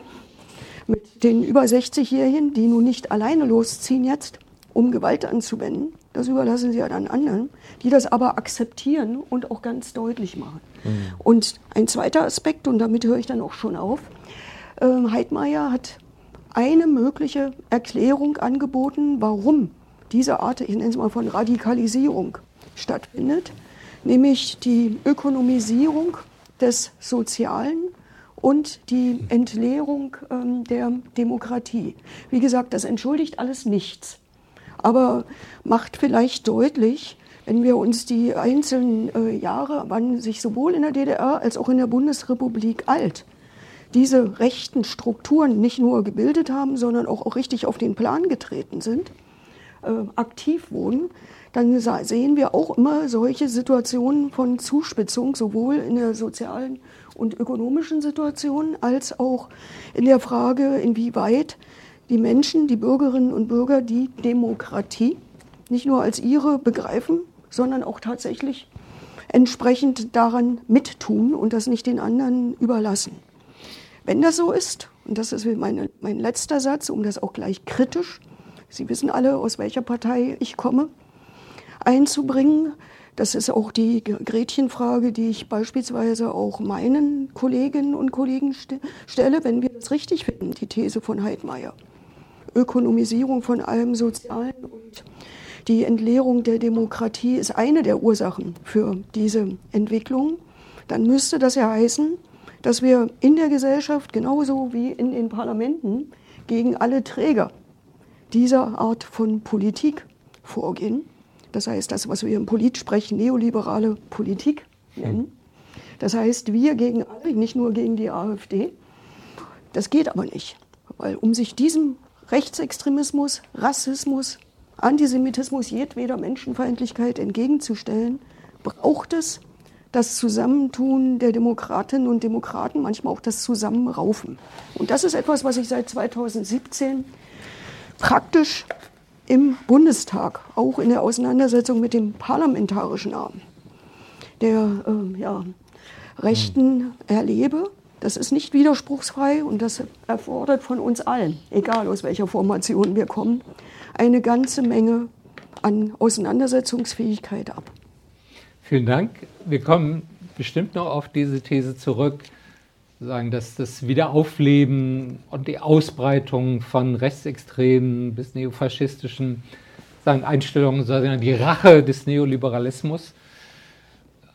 Mit den über 60-Jährigen, die nun nicht alleine losziehen jetzt, um Gewalt anzuwenden, das überlassen sie ja dann anderen, die das aber akzeptieren und auch ganz deutlich machen. Mhm. Und ein zweiter Aspekt, und damit höre ich dann auch schon auf, Heidmeier hat eine mögliche Erklärung angeboten, warum diese Art, ich nenne es mal von Radikalisierung stattfindet, nämlich die Ökonomisierung des Sozialen und die Entleerung ähm, der Demokratie. Wie gesagt, das entschuldigt alles nichts aber macht vielleicht deutlich, wenn wir uns die einzelnen äh, Jahre, wann sich sowohl in der DDR als auch in der Bundesrepublik alt diese rechten Strukturen nicht nur gebildet haben, sondern auch, auch richtig auf den Plan getreten sind, äh, aktiv wurden, dann sehen wir auch immer solche Situationen von Zuspitzung, sowohl in der sozialen und ökonomischen Situation als auch in der Frage, inwieweit die Menschen, die Bürgerinnen und Bürger die Demokratie nicht nur als ihre begreifen, sondern auch tatsächlich entsprechend daran mittun und das nicht den anderen überlassen. Wenn das so ist, und das ist meine, mein letzter Satz, um das auch gleich kritisch, Sie wissen alle, aus welcher Partei ich komme, einzubringen. Das ist auch die Gretchenfrage, die ich beispielsweise auch meinen Kolleginnen und Kollegen stelle, wenn wir das richtig finden, die These von Heidmeier. Ökonomisierung von allem Sozialen und die Entleerung der Demokratie ist eine der Ursachen für diese Entwicklung. Dann müsste das ja heißen, dass wir in der Gesellschaft genauso wie in den Parlamenten gegen alle Träger dieser Art von Politik vorgehen. Das heißt, das, was wir im Politsprech neoliberale Politik nennen. Das heißt, wir gegen alle, nicht nur gegen die AfD. Das geht aber nicht, weil um sich diesem Rechtsextremismus, Rassismus, Antisemitismus, jedweder Menschenfeindlichkeit entgegenzustellen, braucht es das Zusammentun der Demokratinnen und Demokraten, manchmal auch das Zusammenraufen. Und das ist etwas, was ich seit 2017 praktisch im Bundestag, auch in der Auseinandersetzung mit dem parlamentarischen Arm der äh, ja, Rechten erlebe. Das ist nicht widerspruchsfrei und das erfordert von uns allen, egal aus welcher Formation wir kommen, eine ganze Menge an Auseinandersetzungsfähigkeit ab. Vielen Dank. Wir kommen bestimmt noch auf diese These zurück sagen, dass das Wiederaufleben und die Ausbreitung von rechtsextremen bis neofaschistischen sagen, Einstellungen, sagen, die Rache des Neoliberalismus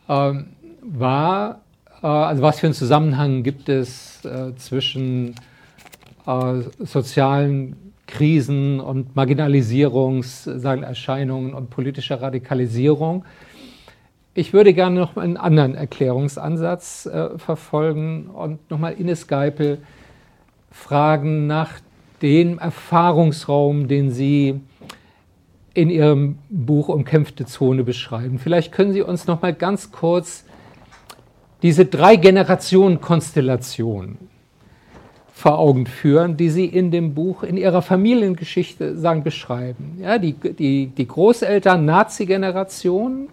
ähm, war, äh, also was für einen Zusammenhang gibt es äh, zwischen äh, sozialen Krisen und Marginalisierungserscheinungen und politischer Radikalisierung. Ich würde gerne noch einen anderen Erklärungsansatz äh, verfolgen und nochmal Ines Geipel fragen nach dem Erfahrungsraum, den Sie in Ihrem Buch Umkämpfte Zone beschreiben. Vielleicht können Sie uns noch mal ganz kurz diese drei Generationen Konstellation vor Augen führen, die Sie in dem Buch in Ihrer Familiengeschichte sagen beschreiben. Ja, die, die, die Großeltern Nazi-Generation,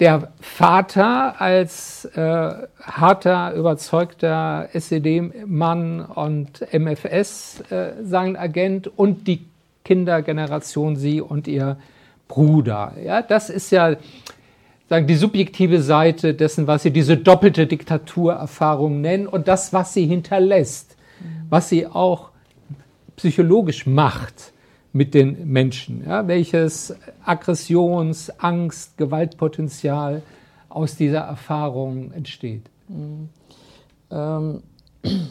der Vater als äh, harter, überzeugter SED-Mann und MFS, äh, sein Agent und die Kindergeneration, sie und ihr Bruder. Ja, das ist ja sagen, die subjektive Seite dessen, was sie diese doppelte Diktaturerfahrung nennen und das, was sie hinterlässt, was sie auch psychologisch macht mit den Menschen, ja, welches Aggressions-, Angst-, Gewaltpotenzial aus dieser Erfahrung entsteht. Mhm. Ähm,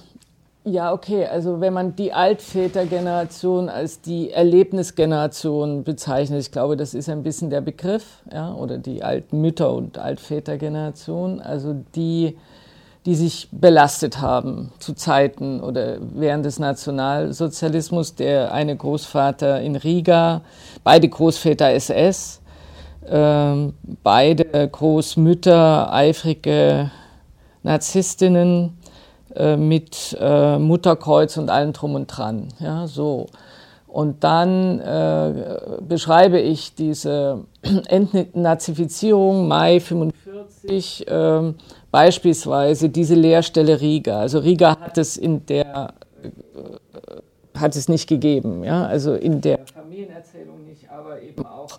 ja, okay, also wenn man die Altvätergeneration als die Erlebnisgeneration bezeichnet, ich glaube, das ist ein bisschen der Begriff, ja, oder die Altmütter- und Altvätergeneration, also die die sich belastet haben zu Zeiten oder während des Nationalsozialismus. Der eine Großvater in Riga, beide Großväter SS, äh, beide Großmütter eifrige Narzisstinnen äh, mit äh, Mutterkreuz und allem drum und dran. Ja, so. Und dann äh, beschreibe ich diese Entnazifizierung Mai 45 äh, Beispielsweise diese Leerstelle Riga. Also Riga hat es in der äh, hat es nicht gegeben, ja, also in der Familienerzählung nicht, aber eben auch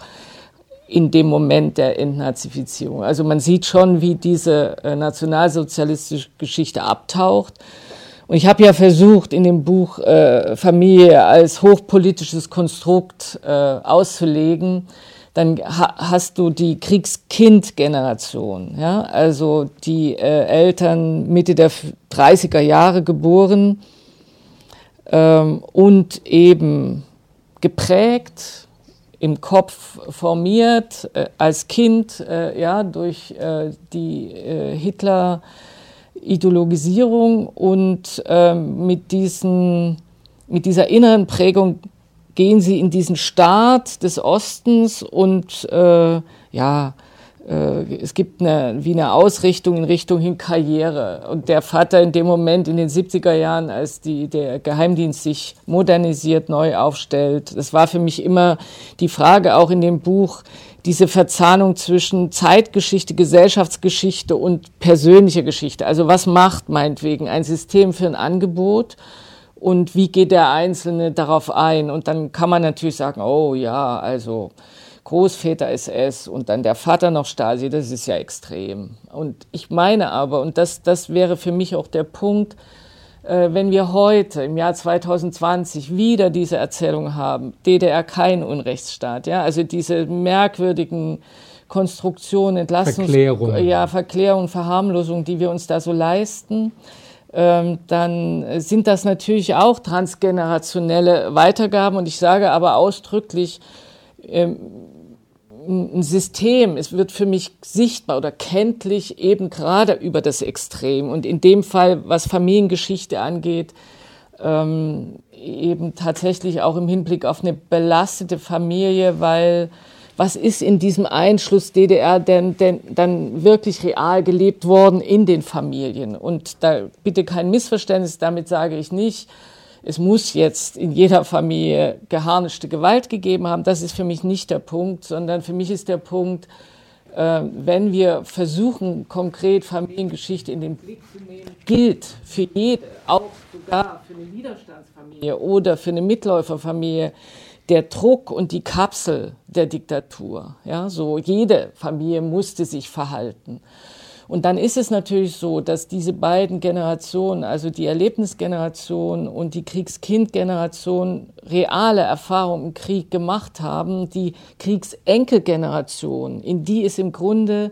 in dem Moment der Entnazifizierung. Also man sieht schon, wie diese äh, nationalsozialistische Geschichte abtaucht. Und ich habe ja versucht, in dem Buch äh, Familie als hochpolitisches Konstrukt äh, auszulegen. Dann ha hast du die Kriegskind-Generation, ja, also die äh, Eltern Mitte der 30er Jahre geboren ähm, und eben geprägt, im Kopf formiert, äh, als Kind, äh, ja, durch äh, die äh, Hitler-Ideologisierung und ähm, mit diesen mit dieser inneren Prägung gehen sie in diesen Staat des Ostens und äh, ja, äh, es gibt eine, wie eine Ausrichtung in Richtung hin Karriere. Und der Vater in dem Moment in den 70er Jahren, als die, der Geheimdienst sich modernisiert, neu aufstellt, das war für mich immer die Frage auch in dem Buch, diese Verzahnung zwischen Zeitgeschichte, Gesellschaftsgeschichte und persönlicher Geschichte. Also was macht meinetwegen ein System für ein Angebot und wie geht der Einzelne darauf ein? Und dann kann man natürlich sagen, oh ja, also Großväter SS und dann der Vater noch Stasi, das ist ja extrem. Und ich meine aber, und das, das wäre für mich auch der Punkt, wenn wir heute im Jahr 2020 wieder diese Erzählung haben, DDR kein Unrechtsstaat, ja, also diese merkwürdigen Konstruktionen, Entlastungs Verklärung. ja, Verklärung, Verharmlosung, die wir uns da so leisten, ähm, dann sind das natürlich auch transgenerationelle Weitergaben. Und ich sage aber ausdrücklich, ähm, ein System, es wird für mich sichtbar oder kenntlich eben gerade über das Extrem. Und in dem Fall, was Familiengeschichte angeht, ähm, eben tatsächlich auch im Hinblick auf eine belastete Familie, weil was ist in diesem Einschluss DDR denn, denn dann wirklich real gelebt worden in den Familien? Und da bitte kein Missverständnis, damit sage ich nicht, es muss jetzt in jeder Familie geharnischte Gewalt gegeben haben. Das ist für mich nicht der Punkt, sondern für mich ist der Punkt, äh, wenn wir versuchen, konkret Familiengeschichte in den Blick zu nehmen, gilt für jede, auch sogar für eine Widerstandsfamilie oder für eine Mitläuferfamilie, der Druck und die Kapsel der Diktatur. Ja, so jede Familie musste sich verhalten. Und dann ist es natürlich so, dass diese beiden Generationen, also die Erlebnisgeneration und die Kriegskindgeneration, reale Erfahrungen im Krieg gemacht haben. Die Kriegsenkelgeneration, in die ist im Grunde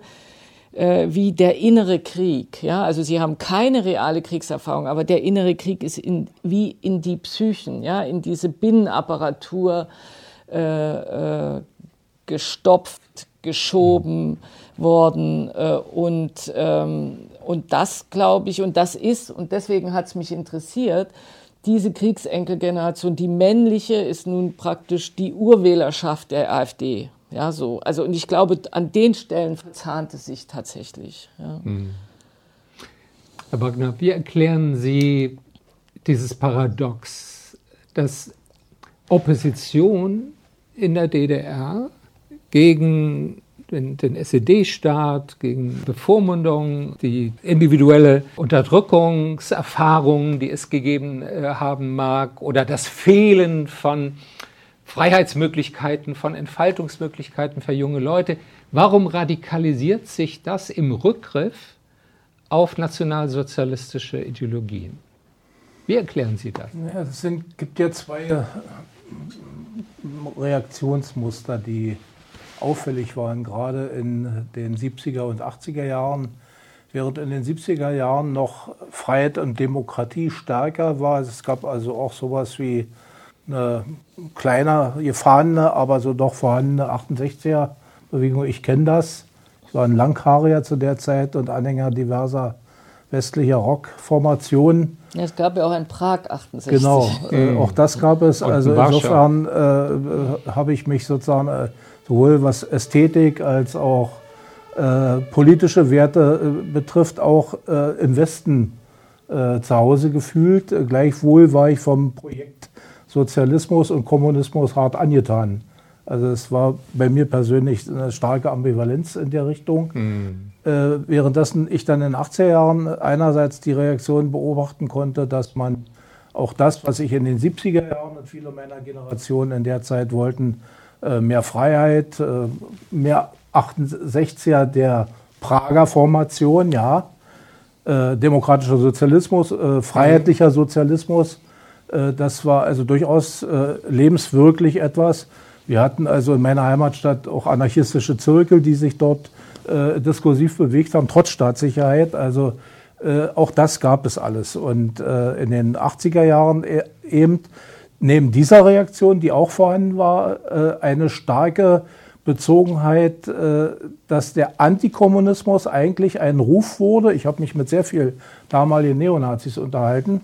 äh, wie der innere Krieg. Ja, also sie haben keine reale Kriegserfahrung, aber der innere Krieg ist in, wie in die Psychen, ja, in diese Binnenapparatur äh, äh, gestopft, geschoben worden. Äh, und, ähm, und das glaube ich, und das ist, und deswegen hat es mich interessiert, diese Kriegsenkelgeneration, die männliche, ist nun praktisch die Urwählerschaft der AfD. Ja, so. Also, und ich glaube, an den Stellen verzahnt es sich tatsächlich. Ja. Hm. Herr Wagner, wie erklären Sie dieses Paradox, dass Opposition in der DDR gegen den, den SED-Staat, gegen Bevormundung, die individuelle Unterdrückungserfahrung, die es gegeben äh, haben mag, oder das Fehlen von Freiheitsmöglichkeiten, von Entfaltungsmöglichkeiten für junge Leute. Warum radikalisiert sich das im Rückgriff auf nationalsozialistische Ideologien? Wie erklären Sie das? Ja, es sind, gibt ja zwei Reaktionsmuster, die auffällig waren, gerade in den 70er und 80er Jahren. Während in den 70er Jahren noch Freiheit und Demokratie stärker war. Es gab also auch sowas wie eine kleiner gefahrene, aber so doch vorhandene 68er-Bewegung. Ich kenne das. Ich war ein Langhaariger zu der Zeit und Anhänger diverser westlicher Rockformationen. Es gab ja auch ein Prag 68. Genau, äh, auch das gab es. Also insofern äh, habe ich mich sozusagen äh, sowohl was Ästhetik als auch äh, politische Werte äh, betrifft, auch äh, im Westen äh, zu Hause gefühlt. Gleichwohl war ich vom Projekt Sozialismus und Kommunismus hart angetan. Also es war bei mir persönlich eine starke Ambivalenz in der Richtung. Mhm. Äh, währenddessen ich dann in den 80er Jahren einerseits die Reaktion beobachten konnte, dass man auch das, was ich in den 70er Jahren und viele meiner Generationen in der Zeit wollten, äh, mehr Freiheit, äh, mehr 68er der Prager Formation, ja, äh, demokratischer Sozialismus, freiheitlicher Sozialismus. Das war also durchaus lebenswirklich etwas. Wir hatten also in meiner Heimatstadt auch anarchistische Zirkel, die sich dort diskursiv bewegt haben, trotz Staatssicherheit. Also auch das gab es alles. Und in den 80er Jahren eben neben dieser Reaktion, die auch vorhanden war, äh, eine starke Bezogenheit, äh, dass der Antikommunismus eigentlich ein Ruf wurde. Ich habe mich mit sehr vielen damaligen Neonazis unterhalten,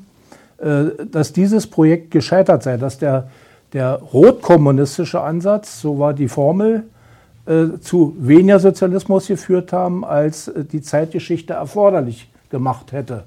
äh, dass dieses Projekt gescheitert sei, dass der, der rotkommunistische Ansatz, so war die Formel, zu weniger Sozialismus geführt haben, als die Zeitgeschichte erforderlich gemacht hätte.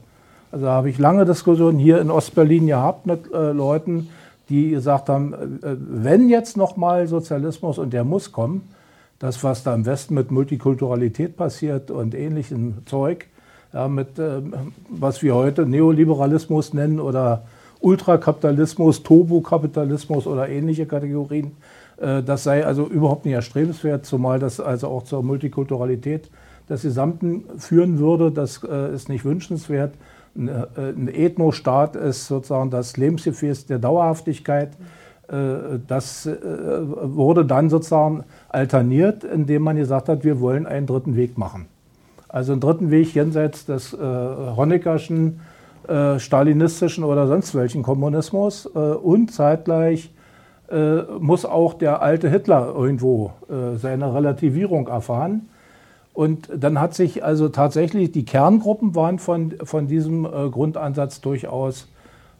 Also habe ich lange Diskussionen hier in Ostberlin gehabt mit Leuten, die gesagt haben, äh, wenn jetzt nochmal Sozialismus und der muss kommen, das, was da im Westen mit Multikulturalität passiert und ähnlichem Zeug, ja, mit äh, was wir heute Neoliberalismus nennen oder Ultrakapitalismus, Turbokapitalismus oder ähnliche Kategorien, äh, das sei also überhaupt nicht erstrebenswert, zumal das also auch zur Multikulturalität des Gesamten führen würde. Das äh, ist nicht wünschenswert. Ein, äh, ein Ethnostaat ist sozusagen das Lebensgefäß der Dauerhaftigkeit. Das wurde dann sozusagen alterniert, indem man gesagt hat, wir wollen einen dritten Weg machen. Also einen dritten Weg jenseits des Honeckerschen, stalinistischen oder sonst welchen Kommunismus und zeitgleich äh, muss auch der alte Hitler irgendwo äh, seine Relativierung erfahren. Und dann hat sich also tatsächlich, die Kerngruppen waren von, von diesem äh, Grundansatz durchaus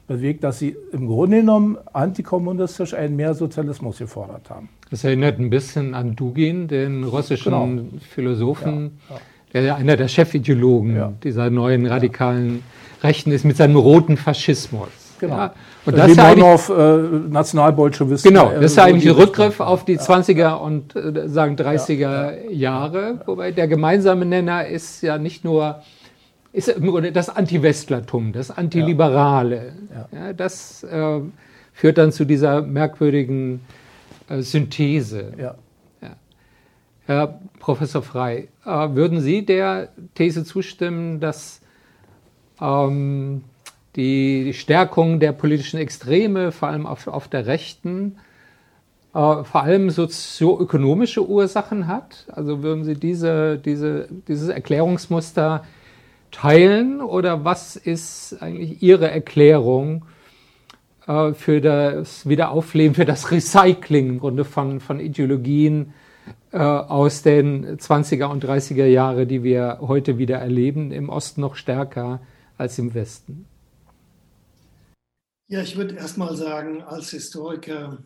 bewegt, dass sie im Grunde genommen antikommunistisch einen mehr Sozialismus gefordert haben. Das erinnert ein bisschen an Dugin, den russischen genau. Philosophen, ja, ja. der einer der Chefideologen ja. dieser neuen radikalen Rechten ist mit seinem roten Faschismus. Genau. Ja. Und das ist ja eigentlich, äh, Nationalbolschewisten. Genau, das ist ja eigentlich ein Rückgriff auf die 20er und äh, sagen 30er ja, Jahre, wobei der gemeinsame Nenner ist ja nicht nur ist das Anti-Westlertum, das Antiliberale. Ja. das äh, führt dann zu dieser merkwürdigen äh, Synthese. Ja. Herr Professor Frei, äh, würden Sie der These zustimmen, dass ähm, die Stärkung der politischen Extreme, vor allem auf, auf der Rechten, äh, vor allem sozioökonomische Ursachen hat? Also würden Sie diese, diese, dieses Erklärungsmuster teilen oder was ist eigentlich Ihre Erklärung äh, für das Wiederaufleben, für das Recycling im Grunde von, von Ideologien äh, aus den 20er und 30er Jahre, die wir heute wieder erleben, im Osten noch stärker als im Westen? Ja, ich würde erst mal sagen, als Historiker,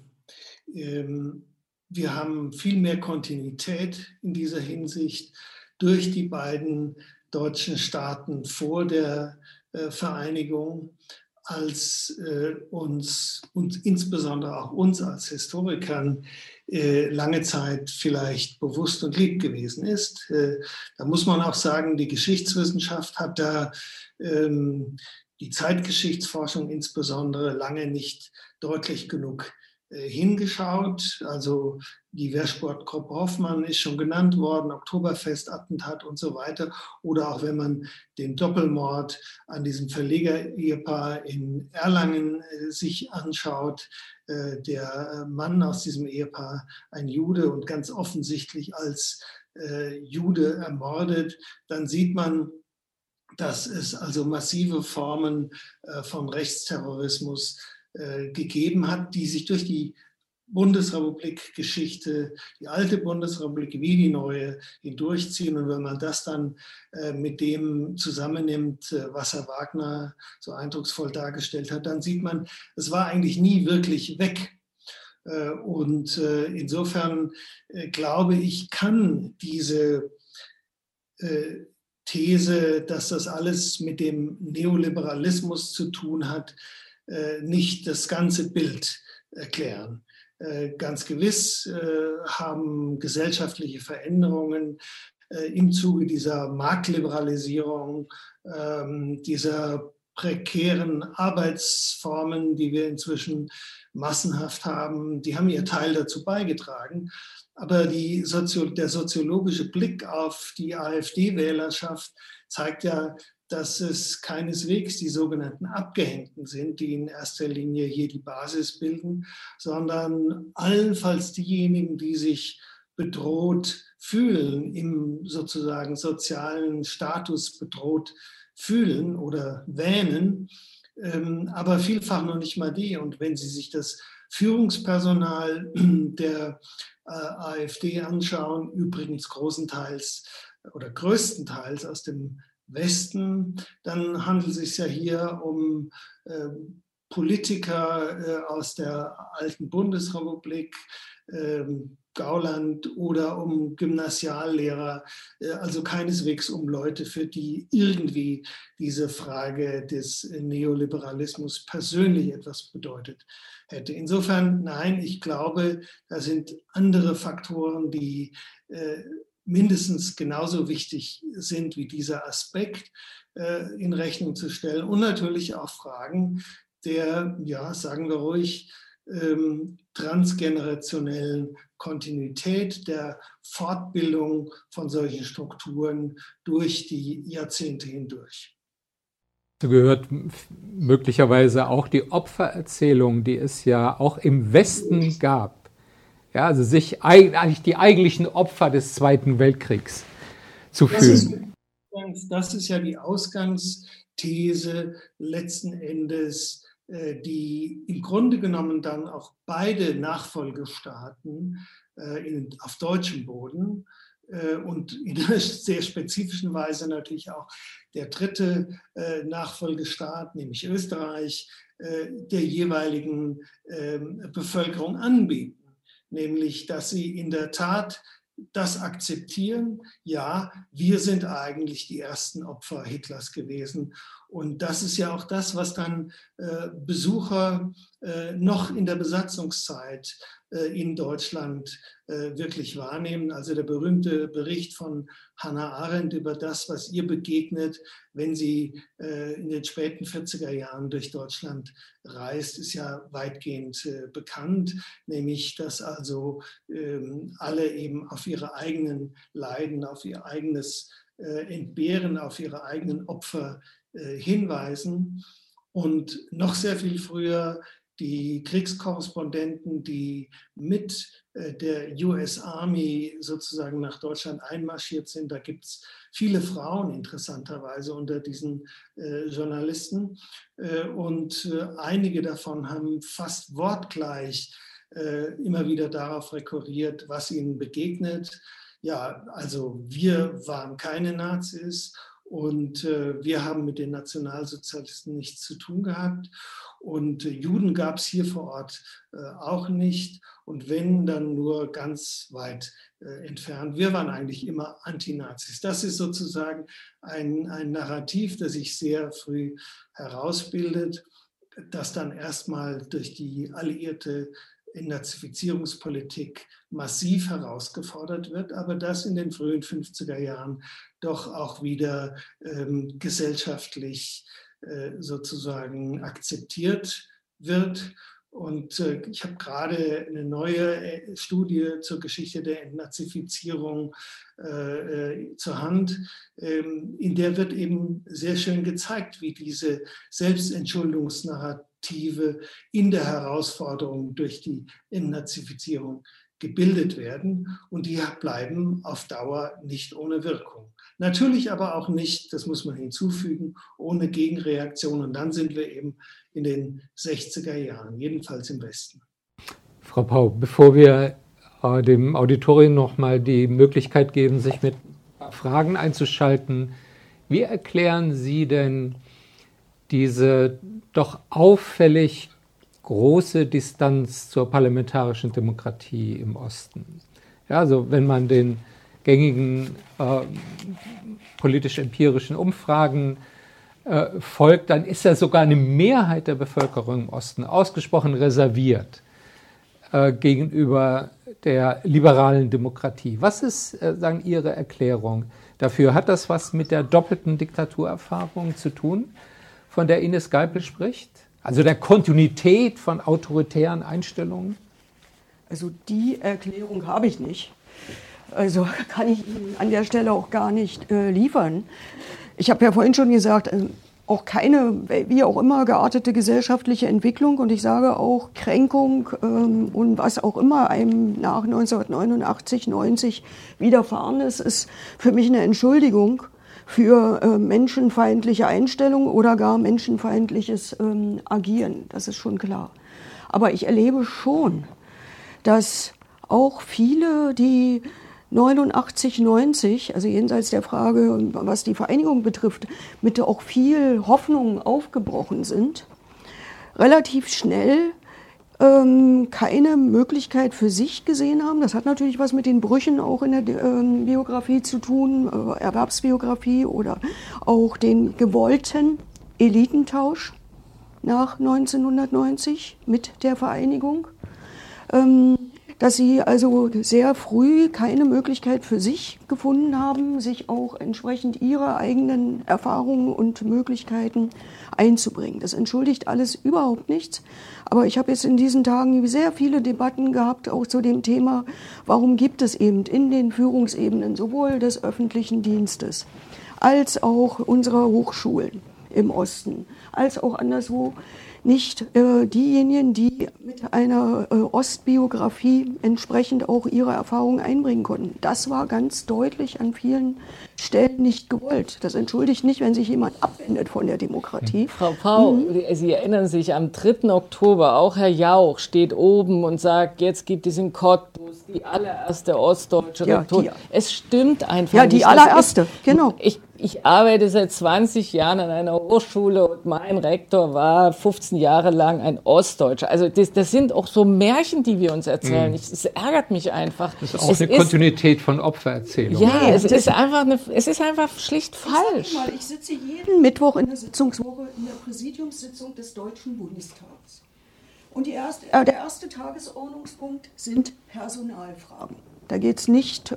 ähm, wir haben viel mehr Kontinuität in dieser Hinsicht durch die beiden deutschen Staaten vor der äh, Vereinigung, als äh, uns und insbesondere auch uns als Historikern äh, lange Zeit vielleicht bewusst und lieb gewesen ist. Äh, da muss man auch sagen, die Geschichtswissenschaft hat da ähm, die Zeitgeschichtsforschung insbesondere lange nicht deutlich genug äh, hingeschaut. Also die Wehrsportgruppe Hoffmann ist schon genannt worden, Oktoberfestattentat und so weiter. Oder auch wenn man den Doppelmord an diesem Verleger-Ehepaar in Erlangen äh, sich anschaut, äh, der Mann aus diesem Ehepaar, ein Jude und ganz offensichtlich als Jude ermordet, dann sieht man, dass es also massive Formen äh, von Rechtsterrorismus äh, gegeben hat, die sich durch die Bundesrepublik-Geschichte, die alte Bundesrepublik wie die neue hindurchziehen. Und wenn man das dann äh, mit dem zusammennimmt, was Herr Wagner so eindrucksvoll dargestellt hat, dann sieht man, es war eigentlich nie wirklich weg. Und insofern glaube ich, kann diese These, dass das alles mit dem Neoliberalismus zu tun hat, äh, nicht das ganze Bild erklären. Äh, ganz gewiss äh, haben gesellschaftliche Veränderungen im Zuge dieser Marktliberalisierung, ähm, dieser prekären Arbeitsformen, die wir inzwischen massenhaft haben, die haben ihr Teil dazu beigetragen. Aber Sozio der soziologische Blick auf die AfD-Wählerschaft zeigt ja, dass es keineswegs die sogenannten Abgehängten sind, die in erster Linie hier die Basis bilden, sondern allenfalls diejenigen, die sich bedroht fühlen, im sozusagen sozialen Status bedroht fühlen oder wähnen, aber vielfach noch nicht mal die. Und wenn Sie sich das Führungspersonal der äh, AfD anschauen, übrigens großenteils oder größtenteils aus dem Westen, dann handelt es sich ja hier um äh, Politiker äh, aus der alten Bundesrepublik, ähm, Gauland oder um Gymnasiallehrer, äh, also keineswegs um Leute, für die irgendwie diese Frage des Neoliberalismus persönlich etwas bedeutet hätte. Insofern, nein, ich glaube, da sind andere Faktoren, die äh, mindestens genauso wichtig sind wie dieser Aspekt äh, in Rechnung zu stellen und natürlich auch Fragen der, ja, sagen wir ruhig, ähm, transgenerationellen Kontinuität der Fortbildung von solchen Strukturen durch die Jahrzehnte hindurch. Dazu gehört möglicherweise auch die Opfererzählung, die es ja auch im Westen gab. Ja, also sich eigentlich die eigentlichen Opfer des Zweiten Weltkriegs zu fühlen. Das ist, das ist ja die Ausgangsthese letzten Endes die im Grunde genommen dann auch beide Nachfolgestaaten äh, in, auf deutschem Boden äh, und in einer sehr spezifischen Weise natürlich auch der dritte Nachfolgestaat, nämlich Österreich, der jeweiligen ähm, Bevölkerung anbieten, nämlich dass sie in der Tat das akzeptieren, ja, wir sind eigentlich die ersten Opfer Hitlers gewesen und das ist ja auch das, was dann äh, Besucher äh, noch in der Besatzungszeit äh, in Deutschland äh, wirklich wahrnehmen. Also der berühmte Bericht von Hannah Arendt über das, was ihr begegnet, wenn sie äh, in den späten 40er Jahren durch Deutschland reist, ist ja weitgehend äh, bekannt, nämlich dass also ähm, alle eben auf ihre eigenen Leiden, auf ihr eigenes Entbehren, auf ihre eigenen Opfer hinweisen. Und noch sehr viel früher die Kriegskorrespondenten, die mit äh, der US Army sozusagen nach Deutschland einmarschiert sind. Da gibt es viele Frauen interessanterweise unter diesen äh, Journalisten. Äh, und äh, einige davon haben fast wortgleich äh, immer wieder darauf rekurriert, was ihnen begegnet. Ja, also wir waren keine Nazis und äh, wir haben mit den Nationalsozialisten nichts zu tun gehabt. Und äh, Juden gab es hier vor Ort äh, auch nicht. Und wenn, dann nur ganz weit äh, entfernt. Wir waren eigentlich immer Antinazis. Das ist sozusagen ein, ein Narrativ, das sich sehr früh herausbildet, das dann erstmal durch die alliierte Entnazifizierungspolitik massiv herausgefordert wird, aber das in den frühen 50er Jahren doch auch wieder ähm, gesellschaftlich äh, sozusagen akzeptiert wird. Und äh, ich habe gerade eine neue äh, Studie zur Geschichte der Entnazifizierung äh, äh, zur Hand, ähm, in der wird eben sehr schön gezeigt, wie diese Selbstentschuldungsnarrative in der Herausforderung durch die Entnazifizierung gebildet werden und die bleiben auf Dauer nicht ohne Wirkung. Natürlich aber auch nicht, das muss man hinzufügen, ohne Gegenreaktion. Und dann sind wir eben in den 60er Jahren, jedenfalls im Westen. Frau Pau, bevor wir äh, dem Auditorium noch mal die Möglichkeit geben, sich mit Fragen einzuschalten, wie erklären Sie denn diese doch auffällig große Distanz zur parlamentarischen Demokratie im Osten? Ja, also wenn man den gängigen äh, politisch-empirischen Umfragen äh, folgt, dann ist ja sogar eine Mehrheit der Bevölkerung im Osten ausgesprochen reserviert äh, gegenüber der liberalen Demokratie. Was ist, äh, sagen Ihre Erklärung dafür? Hat das was mit der doppelten Diktaturerfahrung zu tun, von der Ines Geipel spricht? Also der Kontinuität von autoritären Einstellungen? Also die Erklärung habe ich nicht. Also kann ich Ihnen an der Stelle auch gar nicht äh, liefern. Ich habe ja vorhin schon gesagt, äh, auch keine, wie auch immer, geartete gesellschaftliche Entwicklung und ich sage auch Kränkung ähm, und was auch immer einem nach 1989, 90 widerfahren ist, ist für mich eine Entschuldigung für äh, menschenfeindliche Einstellungen oder gar menschenfeindliches ähm, Agieren. Das ist schon klar. Aber ich erlebe schon, dass auch viele, die 89, 90, also jenseits der Frage, was die Vereinigung betrifft, mit auch viel Hoffnung aufgebrochen sind. relativ schnell ähm, keine Möglichkeit für sich gesehen haben. Das hat natürlich was mit den Brüchen auch in der ähm, Biografie zu tun, äh, Erwerbsbiografie oder auch den gewollten Elitentausch nach 1990 mit der Vereinigung. Ähm, dass sie also sehr früh keine Möglichkeit für sich gefunden haben, sich auch entsprechend ihrer eigenen Erfahrungen und Möglichkeiten einzubringen. Das entschuldigt alles überhaupt nichts. Aber ich habe jetzt in diesen Tagen sehr viele Debatten gehabt, auch zu dem Thema, warum gibt es eben in den Führungsebenen sowohl des öffentlichen Dienstes als auch unserer Hochschulen im Osten, als auch anderswo nicht äh, diejenigen, die mit einer äh, Ostbiografie entsprechend auch ihre Erfahrungen einbringen konnten. Das war ganz deutlich an vielen Stellen nicht gewollt. Das entschuldigt nicht, wenn sich jemand abwendet von der Demokratie. Frau Pau, mhm. Sie erinnern sich, am 3. Oktober, auch Herr Jauch steht oben und sagt, jetzt gibt es in Cottbus die allererste ostdeutsche ja. Es stimmt einfach Ja, die nicht. allererste, ist, genau. Ich, ich arbeite seit 20 Jahren an einer Hochschule und mein Rektor war 15 Jahre lang ein Ostdeutscher. Also das, das sind auch so Märchen, die wir uns erzählen. Mhm. Es ärgert mich einfach. Das ist auch es eine ist, Kontinuität von Opfererzählungen. Ja, es ist einfach eine, es ist einfach schlicht ich falsch. Mal, ich sitze jeden Mittwoch in der Sitzungswoche in der Präsidiumssitzung des Deutschen Bundestags. Und erste, äh, der erste Tagesordnungspunkt sind Personalfragen. Da geht es nicht äh,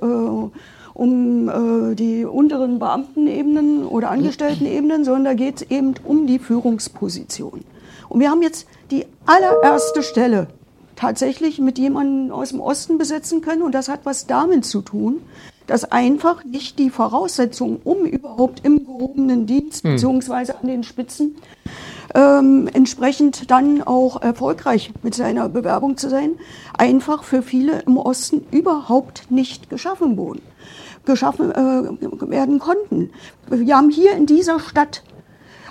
um äh, die unteren Beamtenebenen oder Angestelltenebenen, sondern da geht es eben um die Führungsposition. Und wir haben jetzt die allererste Stelle tatsächlich mit jemandem aus dem Osten besetzen können. Und das hat was damit zu tun, dass einfach nicht die Voraussetzungen, um überhaupt im gehobenen Dienst hm. beziehungsweise an den Spitzen ähm, entsprechend dann auch erfolgreich mit seiner Bewerbung zu sein, einfach für viele im Osten überhaupt nicht geschaffen wurden geschaffen äh, werden konnten. Wir haben hier in dieser Stadt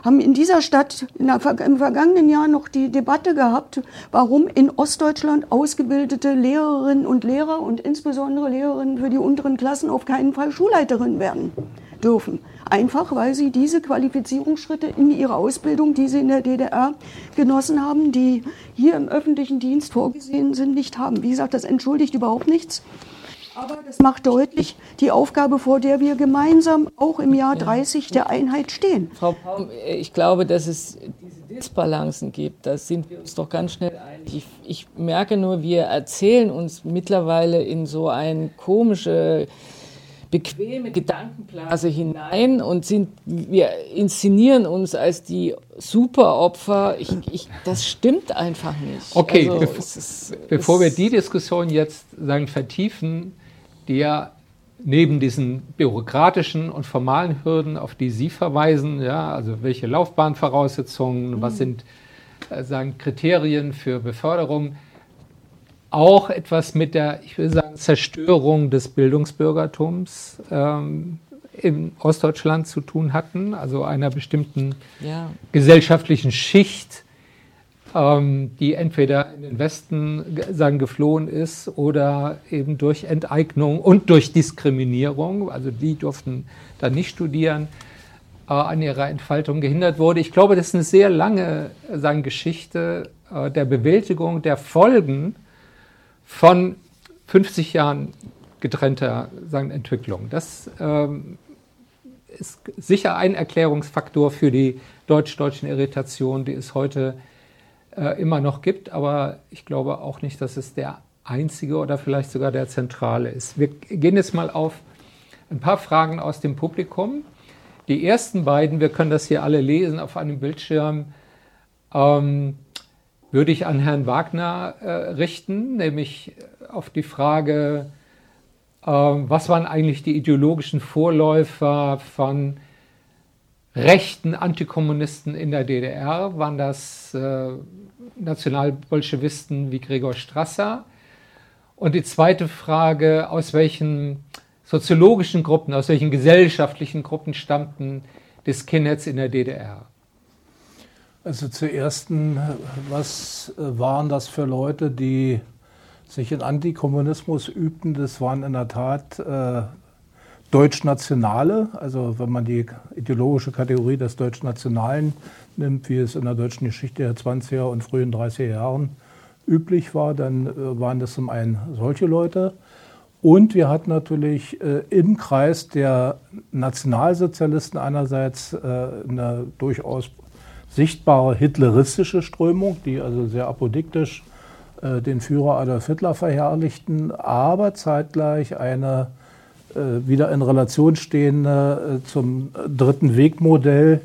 haben in dieser Stadt in der, im vergangenen Jahr noch die Debatte gehabt, warum in Ostdeutschland ausgebildete Lehrerinnen und Lehrer und insbesondere Lehrerinnen für die unteren Klassen auf keinen Fall Schulleiterin werden dürfen. Einfach weil sie diese Qualifizierungsschritte in ihrer Ausbildung, die sie in der DDR genossen haben, die hier im öffentlichen Dienst vorgesehen sind, nicht haben. Wie gesagt, das entschuldigt überhaupt nichts. Aber das macht deutlich die Aufgabe, vor der wir gemeinsam auch im Jahr 30 der Einheit stehen. Frau Paum, ich glaube, dass es diese Disbalancen gibt. Da sind wir uns doch ganz schnell einig. Ich, ich merke nur, wir erzählen uns mittlerweile in so eine komische bequeme Gedankenblase hinein und sind, wir inszenieren uns als die Superopfer. Ich, ich, das stimmt einfach nicht. Okay, also, bevor, ist, bevor wir die Diskussion jetzt sagen, vertiefen, der neben diesen bürokratischen und formalen Hürden, auf die Sie verweisen, ja, also welche Laufbahnvoraussetzungen, mhm. was sind äh, sagen, Kriterien für Beförderung, auch etwas mit der, ich will sagen, Zerstörung des Bildungsbürgertums ähm, in Ostdeutschland zu tun hatten, also einer bestimmten ja. gesellschaftlichen Schicht, ähm, die entweder in den Westen sagen, geflohen ist oder eben durch Enteignung und durch Diskriminierung, also die durften dann nicht studieren, äh, an ihrer Entfaltung gehindert wurde. Ich glaube, das ist eine sehr lange sagen, Geschichte äh, der Bewältigung der Folgen von 50 Jahren getrennter sagen, Entwicklung. Das ähm, ist sicher ein Erklärungsfaktor für die deutsch-deutschen Irritationen, die es heute äh, immer noch gibt, aber ich glaube auch nicht, dass es der einzige oder vielleicht sogar der zentrale ist. Wir gehen jetzt mal auf ein paar Fragen aus dem Publikum. Die ersten beiden, wir können das hier alle lesen auf einem Bildschirm, ähm, würde ich an Herrn Wagner äh, richten, nämlich auf die Frage, äh, was waren eigentlich die ideologischen Vorläufer von rechten Antikommunisten in der DDR? Waren das äh, Nationalbolschewisten wie Gregor Strasser? Und die zweite Frage, aus welchen soziologischen Gruppen, aus welchen gesellschaftlichen Gruppen stammten die Skinheads in der DDR? Also zuerst, was waren das für Leute, die sich in Antikommunismus übten? Das waren in der Tat äh, Deutschnationale, also wenn man die ideologische Kategorie des Deutschnationalen nimmt, wie es in der deutschen Geschichte der 20er und frühen 30er Jahren üblich war, dann äh, waren das zum einen solche Leute. Und wir hatten natürlich äh, im Kreis der Nationalsozialisten einerseits äh, eine durchaus sichtbare hitleristische Strömung, die also sehr apodiktisch äh, den Führer Adolf Hitler verherrlichten, aber zeitgleich eine wieder in Relation stehende äh, zum dritten Wegmodell,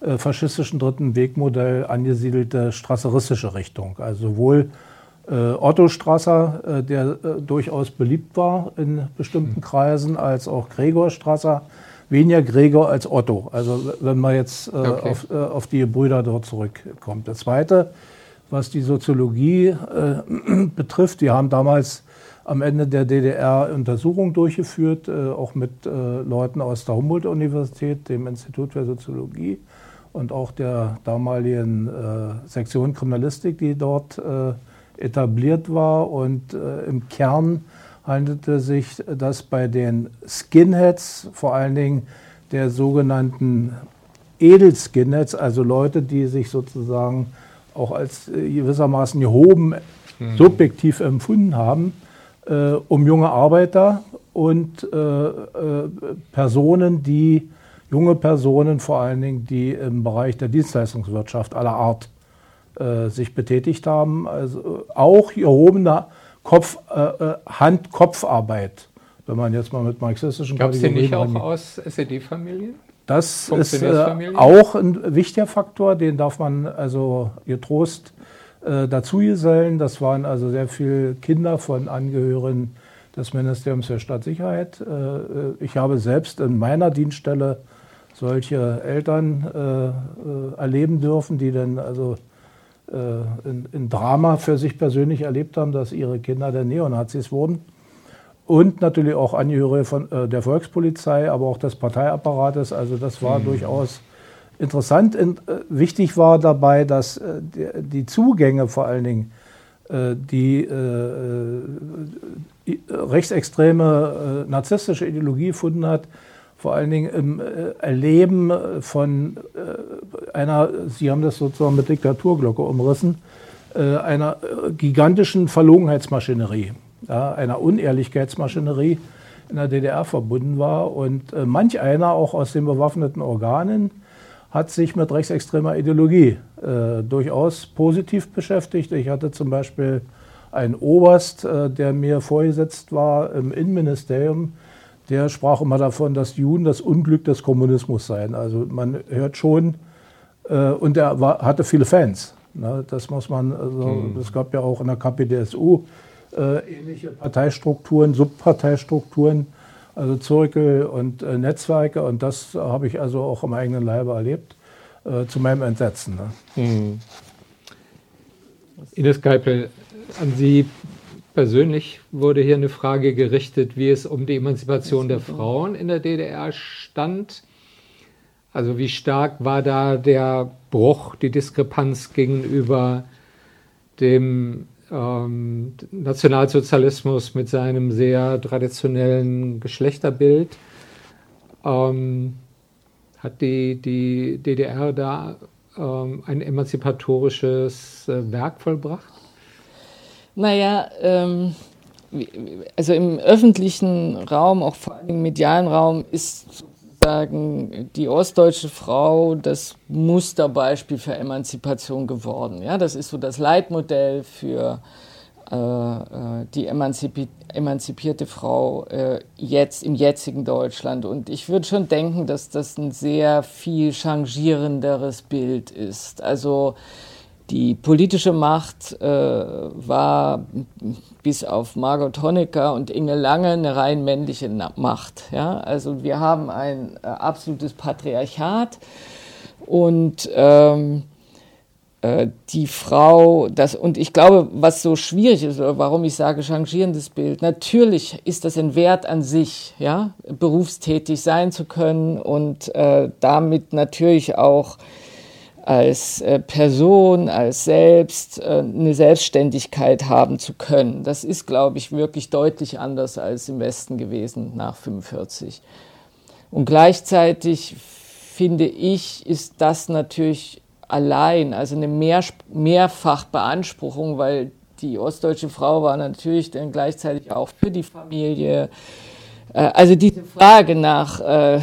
äh, faschistischen dritten Wegmodell angesiedelte strasseristische Richtung. Also sowohl äh, Otto Strasser, äh, der äh, durchaus beliebt war in bestimmten Kreisen, als auch Gregor Strasser, weniger Gregor als Otto. Also wenn man jetzt äh, okay. auf, äh, auf, die Brüder dort zurückkommt. Das Zweite, was die Soziologie äh, betrifft, die haben damals am Ende der DDR Untersuchungen durchgeführt, auch mit Leuten aus der Humboldt-Universität, dem Institut für Soziologie und auch der damaligen Sektion Kriminalistik, die dort etabliert war. Und äh, im Kern handelte sich das bei den Skinheads, vor allen Dingen der sogenannten Edelskinheads, also Leute, die sich sozusagen auch als äh, gewissermaßen gehoben mhm. subjektiv empfunden haben, äh, um junge Arbeiter und äh, äh, Personen, die junge Personen vor allen Dingen, die im Bereich der Dienstleistungswirtschaft aller Art äh, sich betätigt haben. Also auch erhobener Kopf, äh, Hand-Kopfarbeit, wenn man jetzt mal mit marxistischen Gab es die nicht auch aus SED-Familien? Das ist äh, auch ein wichtiger Faktor, den darf man also getrost äh, dazu gesellen. Das waren also sehr viele Kinder von Angehörigen des Ministeriums für Stadtsicherheit. Äh, ich habe selbst in meiner Dienststelle solche Eltern äh, erleben dürfen, die dann also äh, ein, ein Drama für sich persönlich erlebt haben, dass ihre Kinder der Neonazis wurden. Und natürlich auch Angehörige von äh, der Volkspolizei, aber auch des Parteiapparates. Also das war mhm. durchaus interessant. Und, äh, wichtig war dabei, dass äh, die, Zugänge vor allen Dingen, äh, die rechtsextreme narzisstische Ideologie gefunden hat, vor allen Dingen im Erleben von einer, Sie haben das sozusagen mit Diktaturglocke umrissen, einer gigantischen Verlogenheitsmaschinerie, einer Unehrlichkeitsmaschinerie in der DDR verbunden war. Und manch einer, auch aus den bewaffneten Organen, hat sich mit rechtsextremer Ideologie äh, durchaus positiv beschäftigt. Ich hatte zum Beispiel einen Oberst, äh, der mir vorgesetzt war im Innenministerium, der sprach immer davon, dass Juden das Unglück des Kommunismus seien. Also man hört schon, äh, und er war, hatte viele Fans. Ne? Das muss man, also, mhm. es gab ja auch in der KPDSU äh, ähnliche Parteistrukturen, Subparteistrukturen, also Zirkel und äh, Netzwerke. Und das habe ich also auch im eigenen Leibe erlebt, äh, zu meinem Entsetzen. Ne? Mhm. Ines Geipel, an Sie persönlich wurde hier eine Frage gerichtet, wie es um die Emanzipation der Frauen in der DDR stand. Also wie stark war da der Bruch, die Diskrepanz gegenüber dem ähm, Nationalsozialismus mit seinem sehr traditionellen Geschlechterbild? Ähm, hat die, die DDR da ähm, ein emanzipatorisches äh, Werk vollbracht? Naja, ähm, also im öffentlichen Raum, auch vor allem im medialen Raum, ist sozusagen die ostdeutsche Frau das Musterbeispiel für Emanzipation geworden. Ja, das ist so das Leitmodell für äh, äh die emanzipi emanzipierte Frau äh, jetzt im jetzigen Deutschland. Und ich würde schon denken, dass das ein sehr viel changierenderes Bild ist. Also die politische Macht äh, war bis auf Margot Honecker und Inge Lange eine rein männliche Macht. Ja? Also wir haben ein äh, absolutes Patriarchat und ähm, äh, die Frau, das, und ich glaube, was so schwierig ist, oder warum ich sage changierendes Bild, natürlich ist das ein Wert an sich, ja, berufstätig sein zu können und äh, damit natürlich auch als äh, Person, als Selbst äh, eine Selbstständigkeit haben zu können. Das ist, glaube ich, wirklich deutlich anders als im Westen gewesen nach 45. Und gleichzeitig finde ich, ist das natürlich allein, also eine Mehr Mehrfachbeanspruchung, weil die ostdeutsche Frau war natürlich dann gleichzeitig auch für die Familie, also diese Frage nach, äh,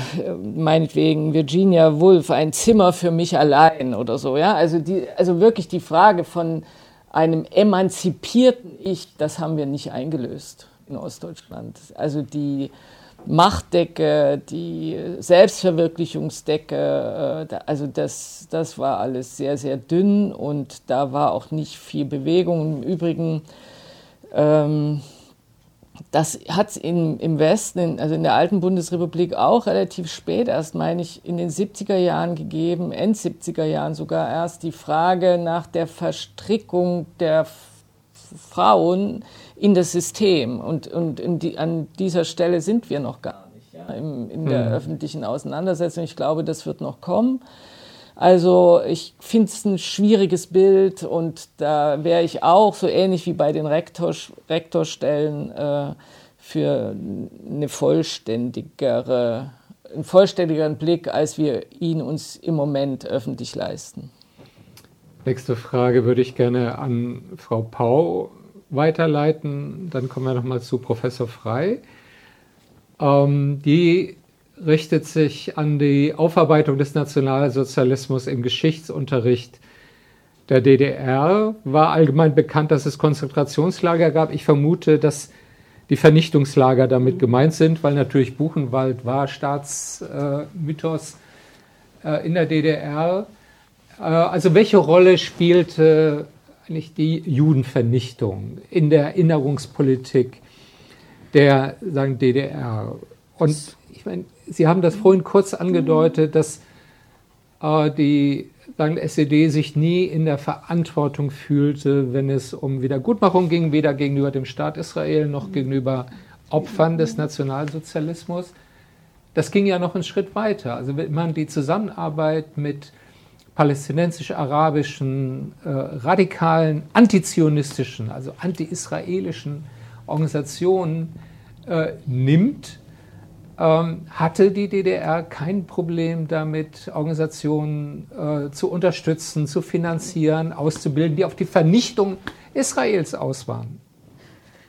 meinetwegen Virginia Woolf, ein Zimmer für mich allein oder so, ja, also, die, also wirklich die Frage von einem emanzipierten Ich, das haben wir nicht eingelöst in Ostdeutschland. Also die Machtdecke, die Selbstverwirklichungsdecke, äh, also das, das war alles sehr, sehr dünn und da war auch nicht viel Bewegung. Im Übrigen, ähm, das hat es im Westen, in, also in der alten Bundesrepublik auch relativ spät, erst meine ich in den 70er Jahren gegeben, End 70er Jahren sogar erst die Frage nach der Verstrickung der Frauen in das System. Und, und die, an dieser Stelle sind wir noch gar nicht ja, im, in der mhm. öffentlichen Auseinandersetzung. Ich glaube, das wird noch kommen. Also ich finde es ein schwieriges Bild und da wäre ich auch so ähnlich wie bei den Rektor, Rektorstellen äh, für eine vollständigere, einen vollständigeren Blick, als wir ihn uns im Moment öffentlich leisten. Nächste Frage würde ich gerne an Frau Pau weiterleiten. Dann kommen wir nochmal zu Professor Frei. Ähm, die richtet sich an die Aufarbeitung des Nationalsozialismus im Geschichtsunterricht der DDR. War allgemein bekannt, dass es Konzentrationslager gab. Ich vermute, dass die Vernichtungslager damit gemeint sind, weil natürlich Buchenwald war Staatsmythos äh, in der DDR. Äh, also welche Rolle spielte eigentlich die Judenvernichtung in der Erinnerungspolitik der sagen, DDR? Und ich meine, Sie haben das vorhin kurz angedeutet, dass äh, die sagen, SED sich nie in der Verantwortung fühlte, wenn es um Wiedergutmachung ging, weder gegenüber dem Staat Israel noch gegenüber Opfern des Nationalsozialismus. Das ging ja noch einen Schritt weiter. Also wenn man die Zusammenarbeit mit palästinensisch-arabischen, äh, radikalen, antizionistischen, also anti-israelischen Organisationen äh, nimmt, hatte die DDR kein Problem damit, Organisationen äh, zu unterstützen, zu finanzieren, auszubilden, die auf die Vernichtung Israels aus waren.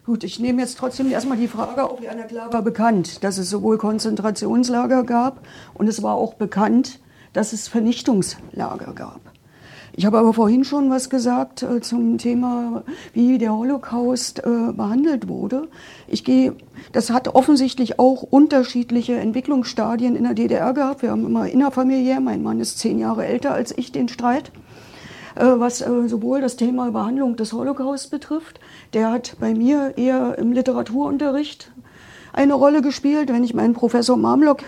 Gut, ich nehme jetzt trotzdem erstmal die Frage auf. Jana klar war bekannt, dass es sowohl Konzentrationslager gab und es war auch bekannt, dass es Vernichtungslager gab. Ich habe aber vorhin schon was gesagt äh, zum Thema, wie der Holocaust äh, behandelt wurde. Ich gehe, das hat offensichtlich auch unterschiedliche Entwicklungsstadien in der DDR gehabt. Wir haben immer innerfamiliär, mein Mann ist zehn Jahre älter als ich, den Streit äh, was äh, sowohl das Thema Behandlung des Holocaust betrifft. Der hat bei mir eher im Literaturunterricht eine Rolle gespielt, wenn ich meinen Professor Mamlock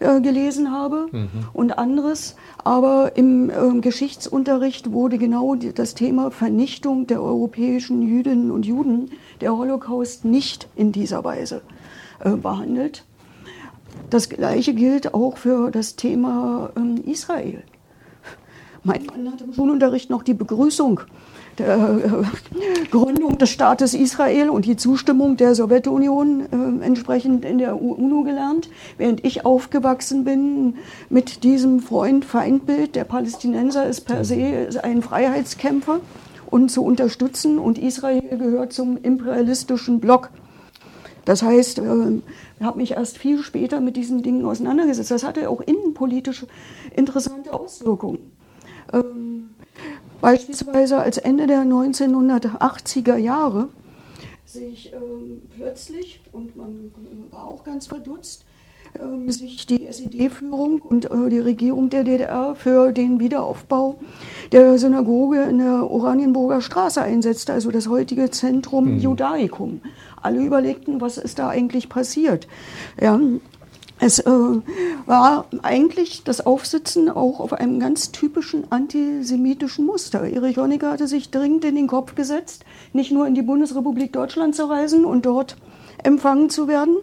äh, gelesen habe mhm. und anderes. Aber im äh, Geschichtsunterricht wurde genau die, das Thema Vernichtung der europäischen Jüdinnen und Juden, der Holocaust, nicht in dieser Weise äh, behandelt. Das Gleiche gilt auch für das Thema ähm, Israel. Mein Mann hat im Schulunterricht noch die Begrüßung äh, Gründung des Staates Israel und die Zustimmung der Sowjetunion äh, entsprechend in der UNO gelernt, während ich aufgewachsen bin mit diesem Freund-Feind-Bild. Der Palästinenser ist per se ein Freiheitskämpfer und zu unterstützen und Israel gehört zum imperialistischen Block. Das heißt, äh, ich habe mich erst viel später mit diesen Dingen auseinandergesetzt. Das hatte auch innenpolitische interessante Auswirkungen. Ähm, Beispielsweise als Ende der 1980er Jahre sich ähm, plötzlich, und man war auch ganz verdutzt, ähm, sich die SED-Führung und äh, die Regierung der DDR für den Wiederaufbau der Synagoge in der Oranienburger Straße einsetzte, also das heutige Zentrum mhm. Judaicum. Alle überlegten, was ist da eigentlich passiert. Ja, es äh, war eigentlich das Aufsitzen auch auf einem ganz typischen antisemitischen Muster. Erich Honecker hatte sich dringend in den Kopf gesetzt, nicht nur in die Bundesrepublik Deutschland zu reisen und dort empfangen zu werden,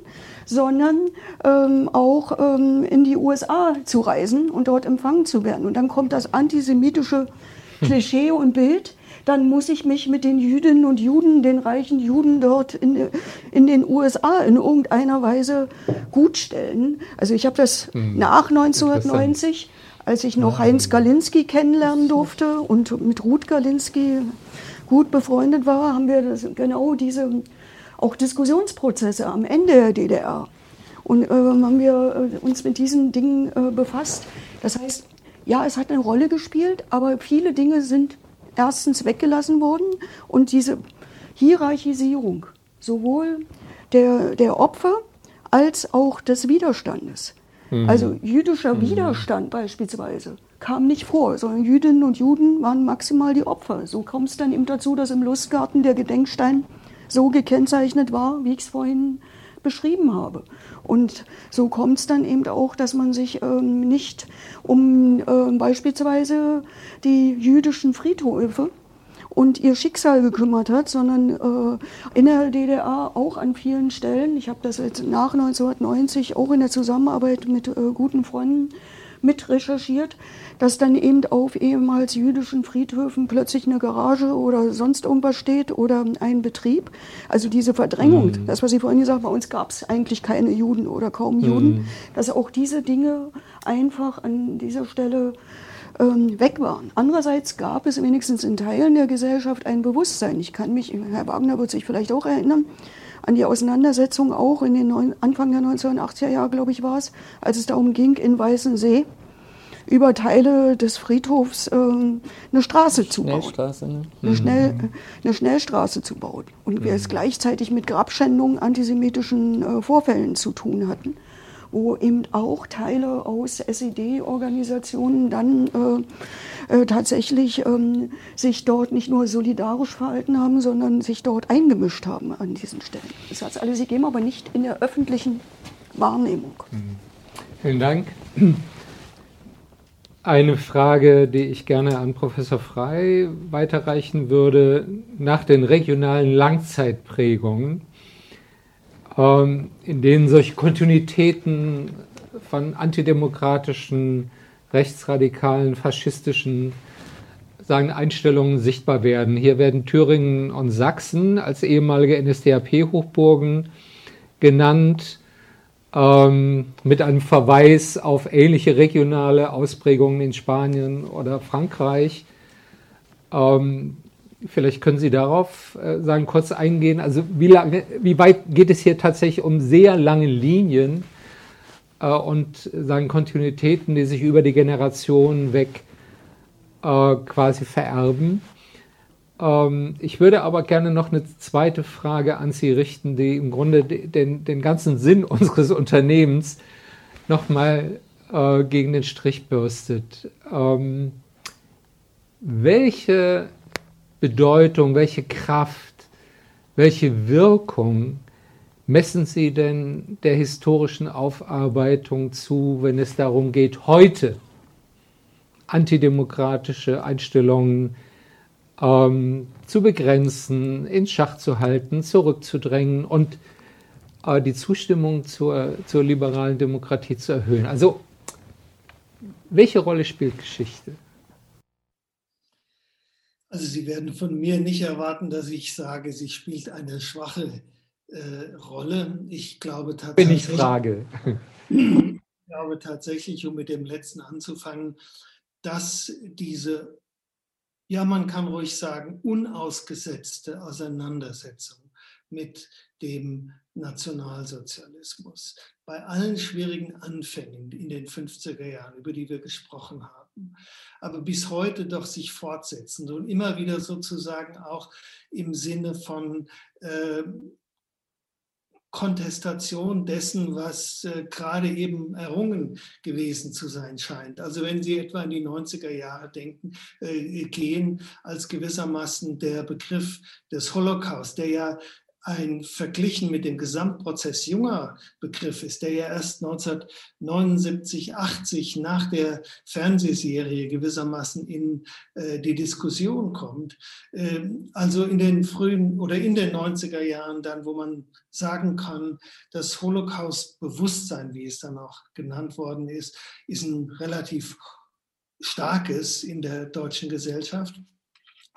sondern ähm, auch ähm, in die USA zu reisen und dort empfangen zu werden. Und dann kommt das antisemitische Klischee und Bild, dann muss ich mich mit den Jüdinnen und Juden, den reichen Juden dort in, in den USA in irgendeiner Weise gutstellen. Also ich habe das mhm. nach 1990, als ich noch Heinz Galinski kennenlernen durfte und mit Ruth Galinski gut befreundet war, haben wir das, genau diese auch Diskussionsprozesse am Ende der DDR. Und äh, haben wir äh, uns mit diesen Dingen äh, befasst. Das heißt, ja, es hat eine Rolle gespielt, aber viele Dinge sind erstens weggelassen worden und diese Hierarchisierung sowohl der, der Opfer als auch des Widerstandes. Mhm. Also jüdischer mhm. Widerstand beispielsweise kam nicht vor, sondern Jüdinnen und Juden waren maximal die Opfer. So kommt es dann eben dazu, dass im Lustgarten der Gedenkstein so gekennzeichnet war, wie ich es vorhin beschrieben habe. Und so kommt es dann eben auch, dass man sich ähm, nicht um äh, beispielsweise die jüdischen Friedhöfe und ihr Schicksal gekümmert hat, sondern äh, in der DDR auch an vielen Stellen, ich habe das jetzt nach 1990 auch in der Zusammenarbeit mit äh, guten Freunden mit recherchiert, dass dann eben auf ehemals jüdischen Friedhöfen plötzlich eine Garage oder sonst irgendwas steht oder ein Betrieb. Also diese Verdrängung, mhm. das, was Sie vorhin gesagt haben, bei uns gab es eigentlich keine Juden oder kaum Juden, mhm. dass auch diese Dinge einfach an dieser Stelle ähm, weg waren. Andererseits gab es wenigstens in Teilen der Gesellschaft ein Bewusstsein. Ich kann mich, Herr Wagner wird sich vielleicht auch erinnern, an die Auseinandersetzung auch in den Anfang der 1980er Jahre, glaube ich, war es, als es darum ging, in Weißensee über Teile des Friedhofs äh, eine Straße zu bauen. Ne? Eine, Schnell, mhm. eine Schnellstraße zu bauen. Und wir es mhm. gleichzeitig mit Grabschändungen, antisemitischen äh, Vorfällen zu tun hatten wo eben auch Teile aus SED-Organisationen dann äh, äh, tatsächlich ähm, sich dort nicht nur solidarisch verhalten haben, sondern sich dort eingemischt haben an diesen Stellen. Das hat es alles gegeben, aber nicht in der öffentlichen Wahrnehmung. Mhm. Vielen Dank. Eine Frage, die ich gerne an Professor Frey weiterreichen würde, nach den regionalen Langzeitprägungen ähm, in denen solche Kontinuitäten von antidemokratischen, rechtsradikalen, faschistischen sagen, Einstellungen sichtbar werden. Hier werden Thüringen und Sachsen als ehemalige NSDAP-Hochburgen genannt, ähm, mit einem Verweis auf ähnliche regionale Ausprägungen in Spanien oder Frankreich. Ähm, Vielleicht können Sie darauf äh, sagen, kurz eingehen. Also wie, lange, wie weit geht es hier tatsächlich um sehr lange Linien äh, und sagen Kontinuitäten, die sich über die Generationen weg äh, quasi vererben? Ähm, ich würde aber gerne noch eine zweite Frage an Sie richten, die im Grunde den, den ganzen Sinn unseres Unternehmens nochmal äh, gegen den Strich bürstet. Ähm, welche Bedeutung, welche Kraft, welche Wirkung messen Sie denn der historischen Aufarbeitung zu, wenn es darum geht, heute antidemokratische Einstellungen ähm, zu begrenzen, in Schach zu halten, zurückzudrängen und äh, die Zustimmung zur, zur liberalen Demokratie zu erhöhen? Also, welche Rolle spielt Geschichte? Also Sie werden von mir nicht erwarten, dass ich sage, sie spielt eine schwache äh, Rolle. Ich glaube tatsächlich. Bin ich frage. Ich glaube tatsächlich, um mit dem letzten anzufangen, dass diese, ja, man kann ruhig sagen, unausgesetzte Auseinandersetzung mit dem Nationalsozialismus. Bei allen schwierigen Anfängen in den 50er Jahren, über die wir gesprochen haben, aber bis heute doch sich fortsetzen und immer wieder sozusagen auch im Sinne von äh, Kontestation dessen, was äh, gerade eben errungen gewesen zu sein scheint. Also wenn Sie etwa an die 90er Jahre denken, äh, gehen, als gewissermaßen der Begriff des Holocaust, der ja ein verglichen mit dem Gesamtprozess junger Begriff ist, der ja erst 1979, 80 nach der Fernsehserie gewissermaßen in äh, die Diskussion kommt. Ähm, also in den frühen oder in den 90er Jahren dann, wo man sagen kann, das Holocaust-Bewusstsein, wie es dann auch genannt worden ist, ist ein relativ starkes in der deutschen Gesellschaft.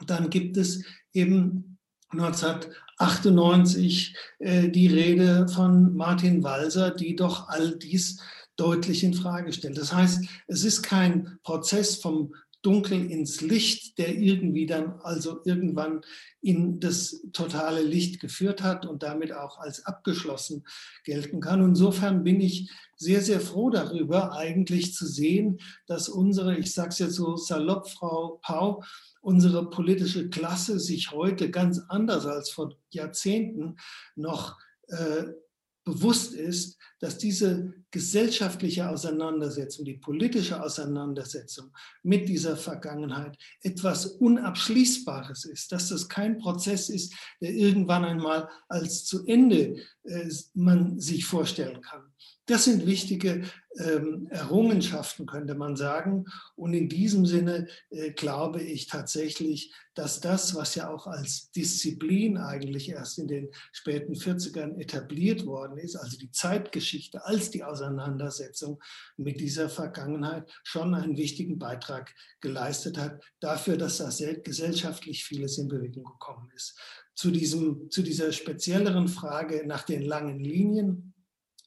Dann gibt es eben 1998 äh, die Rede von Martin Walser, die doch all dies deutlich in Frage stellt. Das heißt, es ist kein Prozess vom Dunkel ins Licht, der irgendwie dann also irgendwann in das totale Licht geführt hat und damit auch als abgeschlossen gelten kann. Insofern bin ich sehr, sehr froh darüber, eigentlich zu sehen, dass unsere, ich sage es jetzt so salopp, Frau Pau, unsere politische Klasse sich heute ganz anders als vor Jahrzehnten noch äh, bewusst ist, dass diese gesellschaftliche Auseinandersetzung, die politische Auseinandersetzung mit dieser Vergangenheit etwas Unabschließbares ist, dass das kein Prozess ist, der irgendwann einmal als zu Ende äh, man sich vorstellen kann. Das sind wichtige ähm, Errungenschaften, könnte man sagen. Und in diesem Sinne äh, glaube ich tatsächlich, dass das, was ja auch als Disziplin eigentlich erst in den späten 40ern etabliert worden ist, also die Zeitgeschichte als die Auseinandersetzung mit dieser Vergangenheit, schon einen wichtigen Beitrag geleistet hat dafür, dass da gesellschaftlich vieles in Bewegung gekommen ist. Zu, diesem, zu dieser spezielleren Frage nach den langen Linien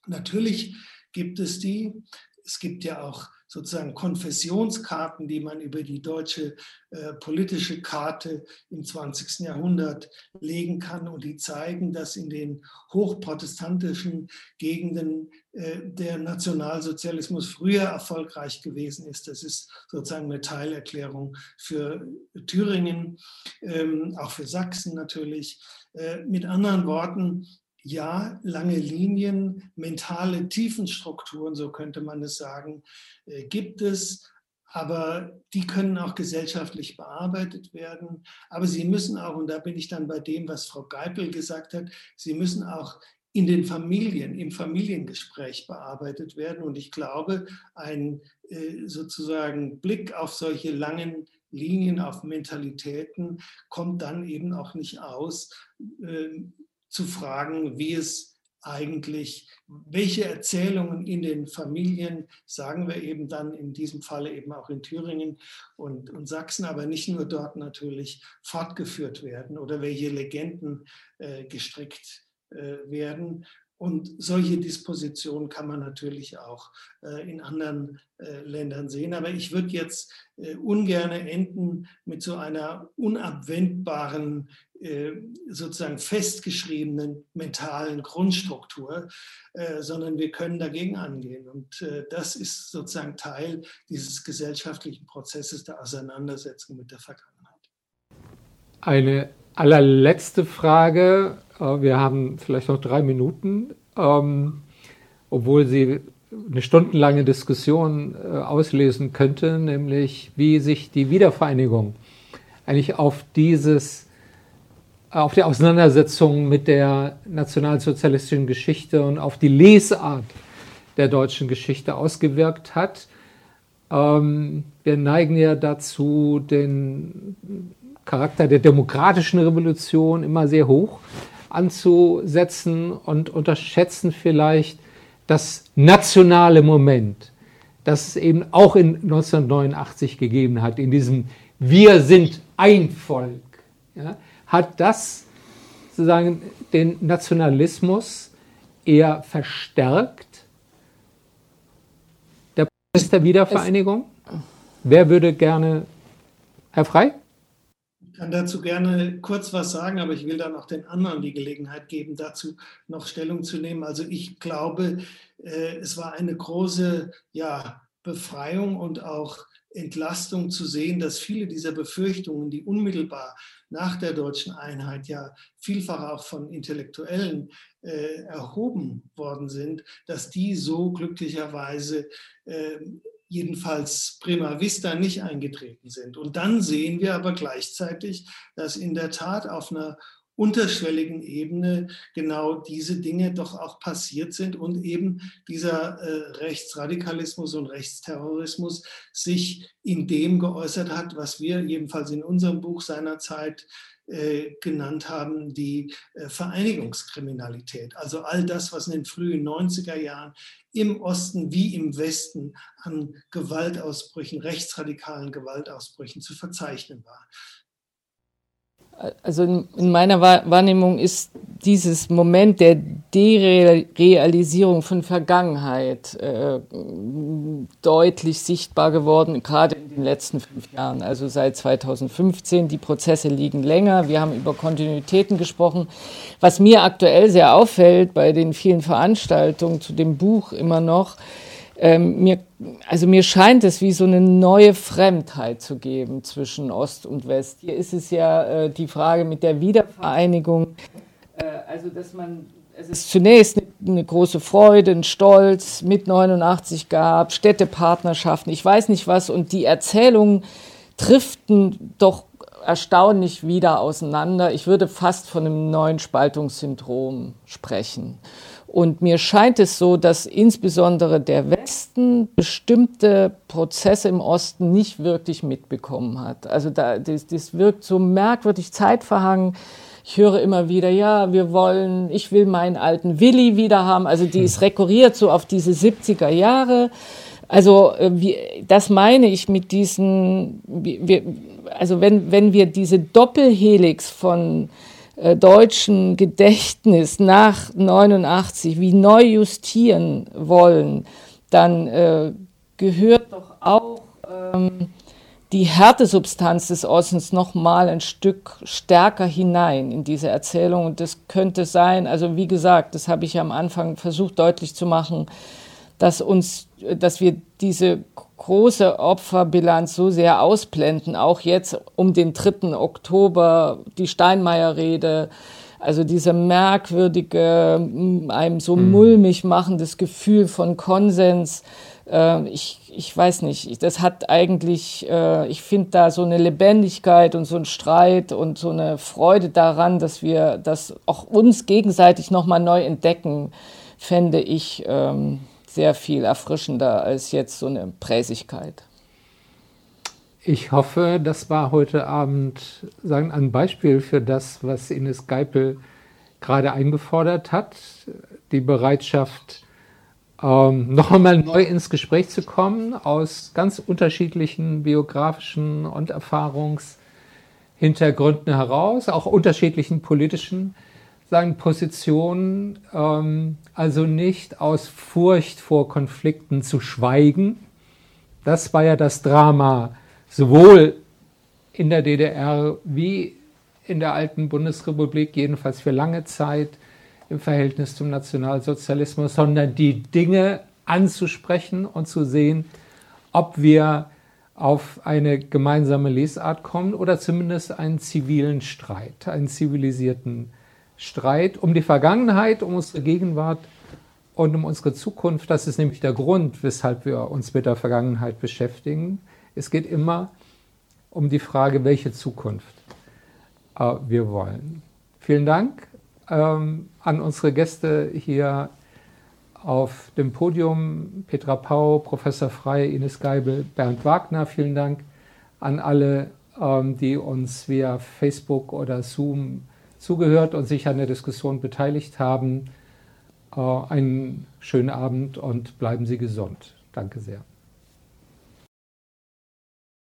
Natürlich gibt es die. Es gibt ja auch sozusagen Konfessionskarten, die man über die deutsche äh, politische Karte im 20. Jahrhundert legen kann und die zeigen, dass in den hochprotestantischen Gegenden äh, der Nationalsozialismus früher erfolgreich gewesen ist. Das ist sozusagen eine Teilerklärung für Thüringen, ähm, auch für Sachsen natürlich. Äh, mit anderen Worten, ja, lange Linien, mentale Tiefenstrukturen, so könnte man es sagen, äh, gibt es. Aber die können auch gesellschaftlich bearbeitet werden. Aber sie müssen auch, und da bin ich dann bei dem, was Frau Geipel gesagt hat, sie müssen auch in den Familien, im Familiengespräch bearbeitet werden. Und ich glaube, ein äh, sozusagen Blick auf solche langen Linien, auf Mentalitäten kommt dann eben auch nicht aus, ähm, zu fragen, wie es eigentlich, welche Erzählungen in den Familien, sagen wir eben dann in diesem Falle eben auch in Thüringen und, und Sachsen, aber nicht nur dort natürlich fortgeführt werden oder welche Legenden äh, gestrickt äh, werden. Und solche Dispositionen kann man natürlich auch äh, in anderen äh, Ländern sehen. Aber ich würde jetzt äh, ungern enden mit so einer unabwendbaren, äh, sozusagen festgeschriebenen mentalen Grundstruktur, äh, sondern wir können dagegen angehen. Und äh, das ist sozusagen Teil dieses gesellschaftlichen Prozesses der Auseinandersetzung mit der Vergangenheit. Eine allerletzte Frage wir haben vielleicht noch drei Minuten, ähm, obwohl sie eine stundenlange Diskussion äh, auslesen könnte, nämlich wie sich die Wiedervereinigung eigentlich auf dieses, auf die Auseinandersetzung mit der nationalsozialistischen Geschichte und auf die Lesart der deutschen Geschichte ausgewirkt hat. Ähm, wir neigen ja dazu, den Charakter der demokratischen Revolution immer sehr hoch anzusetzen und unterschätzen vielleicht das nationale Moment, das es eben auch in 1989 gegeben hat, in diesem Wir sind ein Volk, ja, hat das sozusagen den Nationalismus eher verstärkt. Der Prozess der Wiedervereinigung. Wer würde gerne, Herr Frei? Kann dazu gerne kurz was sagen, aber ich will dann auch den anderen die Gelegenheit geben, dazu noch Stellung zu nehmen. Also ich glaube, äh, es war eine große ja, Befreiung und auch Entlastung zu sehen, dass viele dieser Befürchtungen, die unmittelbar nach der deutschen Einheit ja vielfach auch von Intellektuellen äh, erhoben worden sind, dass die so glücklicherweise äh, jedenfalls prima vista nicht eingetreten sind. Und dann sehen wir aber gleichzeitig, dass in der Tat auf einer unterschwelligen Ebene genau diese Dinge doch auch passiert sind und eben dieser äh, Rechtsradikalismus und Rechtsterrorismus sich in dem geäußert hat, was wir jedenfalls in unserem Buch seinerzeit genannt haben, die äh, Vereinigungskriminalität. Also all das, was in den frühen 90er Jahren im Osten wie im Westen an Gewaltausbrüchen, rechtsradikalen Gewaltausbrüchen zu verzeichnen war. Also in meiner Wahrnehmung ist dieses Moment der Derealisierung von Vergangenheit äh, deutlich sichtbar geworden, gerade in den letzten fünf Jahren, also seit 2015. Die Prozesse liegen länger. Wir haben über Kontinuitäten gesprochen. Was mir aktuell sehr auffällt bei den vielen Veranstaltungen zu dem Buch immer noch, ähm, mir, also mir scheint es wie so eine neue Fremdheit zu geben zwischen Ost und West. Hier ist es ja äh, die Frage mit der Wiedervereinigung, äh, also dass man es ist zunächst eine, große Freude, ein Stolz mit 89 gab, Städtepartnerschaften, ich weiß nicht was, und die Erzählungen driften doch erstaunlich wieder auseinander. Ich würde fast von einem neuen Spaltungssyndrom sprechen. Und mir scheint es so, dass insbesondere der Westen bestimmte Prozesse im Osten nicht wirklich mitbekommen hat. Also da, das, das wirkt so merkwürdig zeitverhangen. Ich höre immer wieder, ja, wir wollen, ich will meinen alten Willi wieder haben. Also die ist rekurriert so auf diese 70er Jahre. Also äh, wie, das meine ich mit diesen, wir, also wenn, wenn wir diese Doppelhelix von äh, deutschen Gedächtnis nach 89 wie neu justieren wollen, dann äh, gehört doch auch ähm, die Härtesubstanz des Ostens noch mal ein Stück stärker hinein in diese Erzählung. Und das könnte sein, also wie gesagt, das habe ich am Anfang versucht deutlich zu machen, dass uns, dass wir diese große Opferbilanz so sehr ausblenden, auch jetzt um den 3. Oktober, die Steinmeier-Rede, also diese merkwürdige, einem so mhm. mulmig machendes Gefühl von Konsens. Äh, ich, ich weiß nicht, das hat eigentlich, äh, ich finde da so eine Lebendigkeit und so ein Streit und so eine Freude daran, dass wir das auch uns gegenseitig nochmal neu entdecken, fände ich. Ähm, sehr viel erfrischender als jetzt so eine Präsigkeit. Ich hoffe, das war heute Abend sagen, ein Beispiel für das, was Ines Geipel gerade eingefordert hat, die Bereitschaft, ähm, noch einmal neu ins Gespräch zu kommen aus ganz unterschiedlichen biografischen und Erfahrungshintergründen heraus, auch unterschiedlichen politischen sagen, Positionen, ähm, also nicht aus Furcht vor Konflikten zu schweigen. Das war ja das Drama sowohl in der DDR wie in der alten Bundesrepublik, jedenfalls für lange Zeit im Verhältnis zum Nationalsozialismus, sondern die Dinge anzusprechen und zu sehen, ob wir auf eine gemeinsame Lesart kommen oder zumindest einen zivilen Streit, einen zivilisierten Streit um die Vergangenheit, um unsere Gegenwart und um unsere Zukunft. Das ist nämlich der Grund, weshalb wir uns mit der Vergangenheit beschäftigen. Es geht immer um die Frage, welche Zukunft äh, wir wollen. Vielen Dank ähm, an unsere Gäste hier auf dem Podium, Petra Pau, Professor Frey, Ines Geibel, Bernd Wagner. Vielen Dank an alle, ähm, die uns via Facebook oder Zoom zugehört und sich an der Diskussion beteiligt haben. Äh, einen schönen Abend und bleiben Sie gesund. Danke sehr.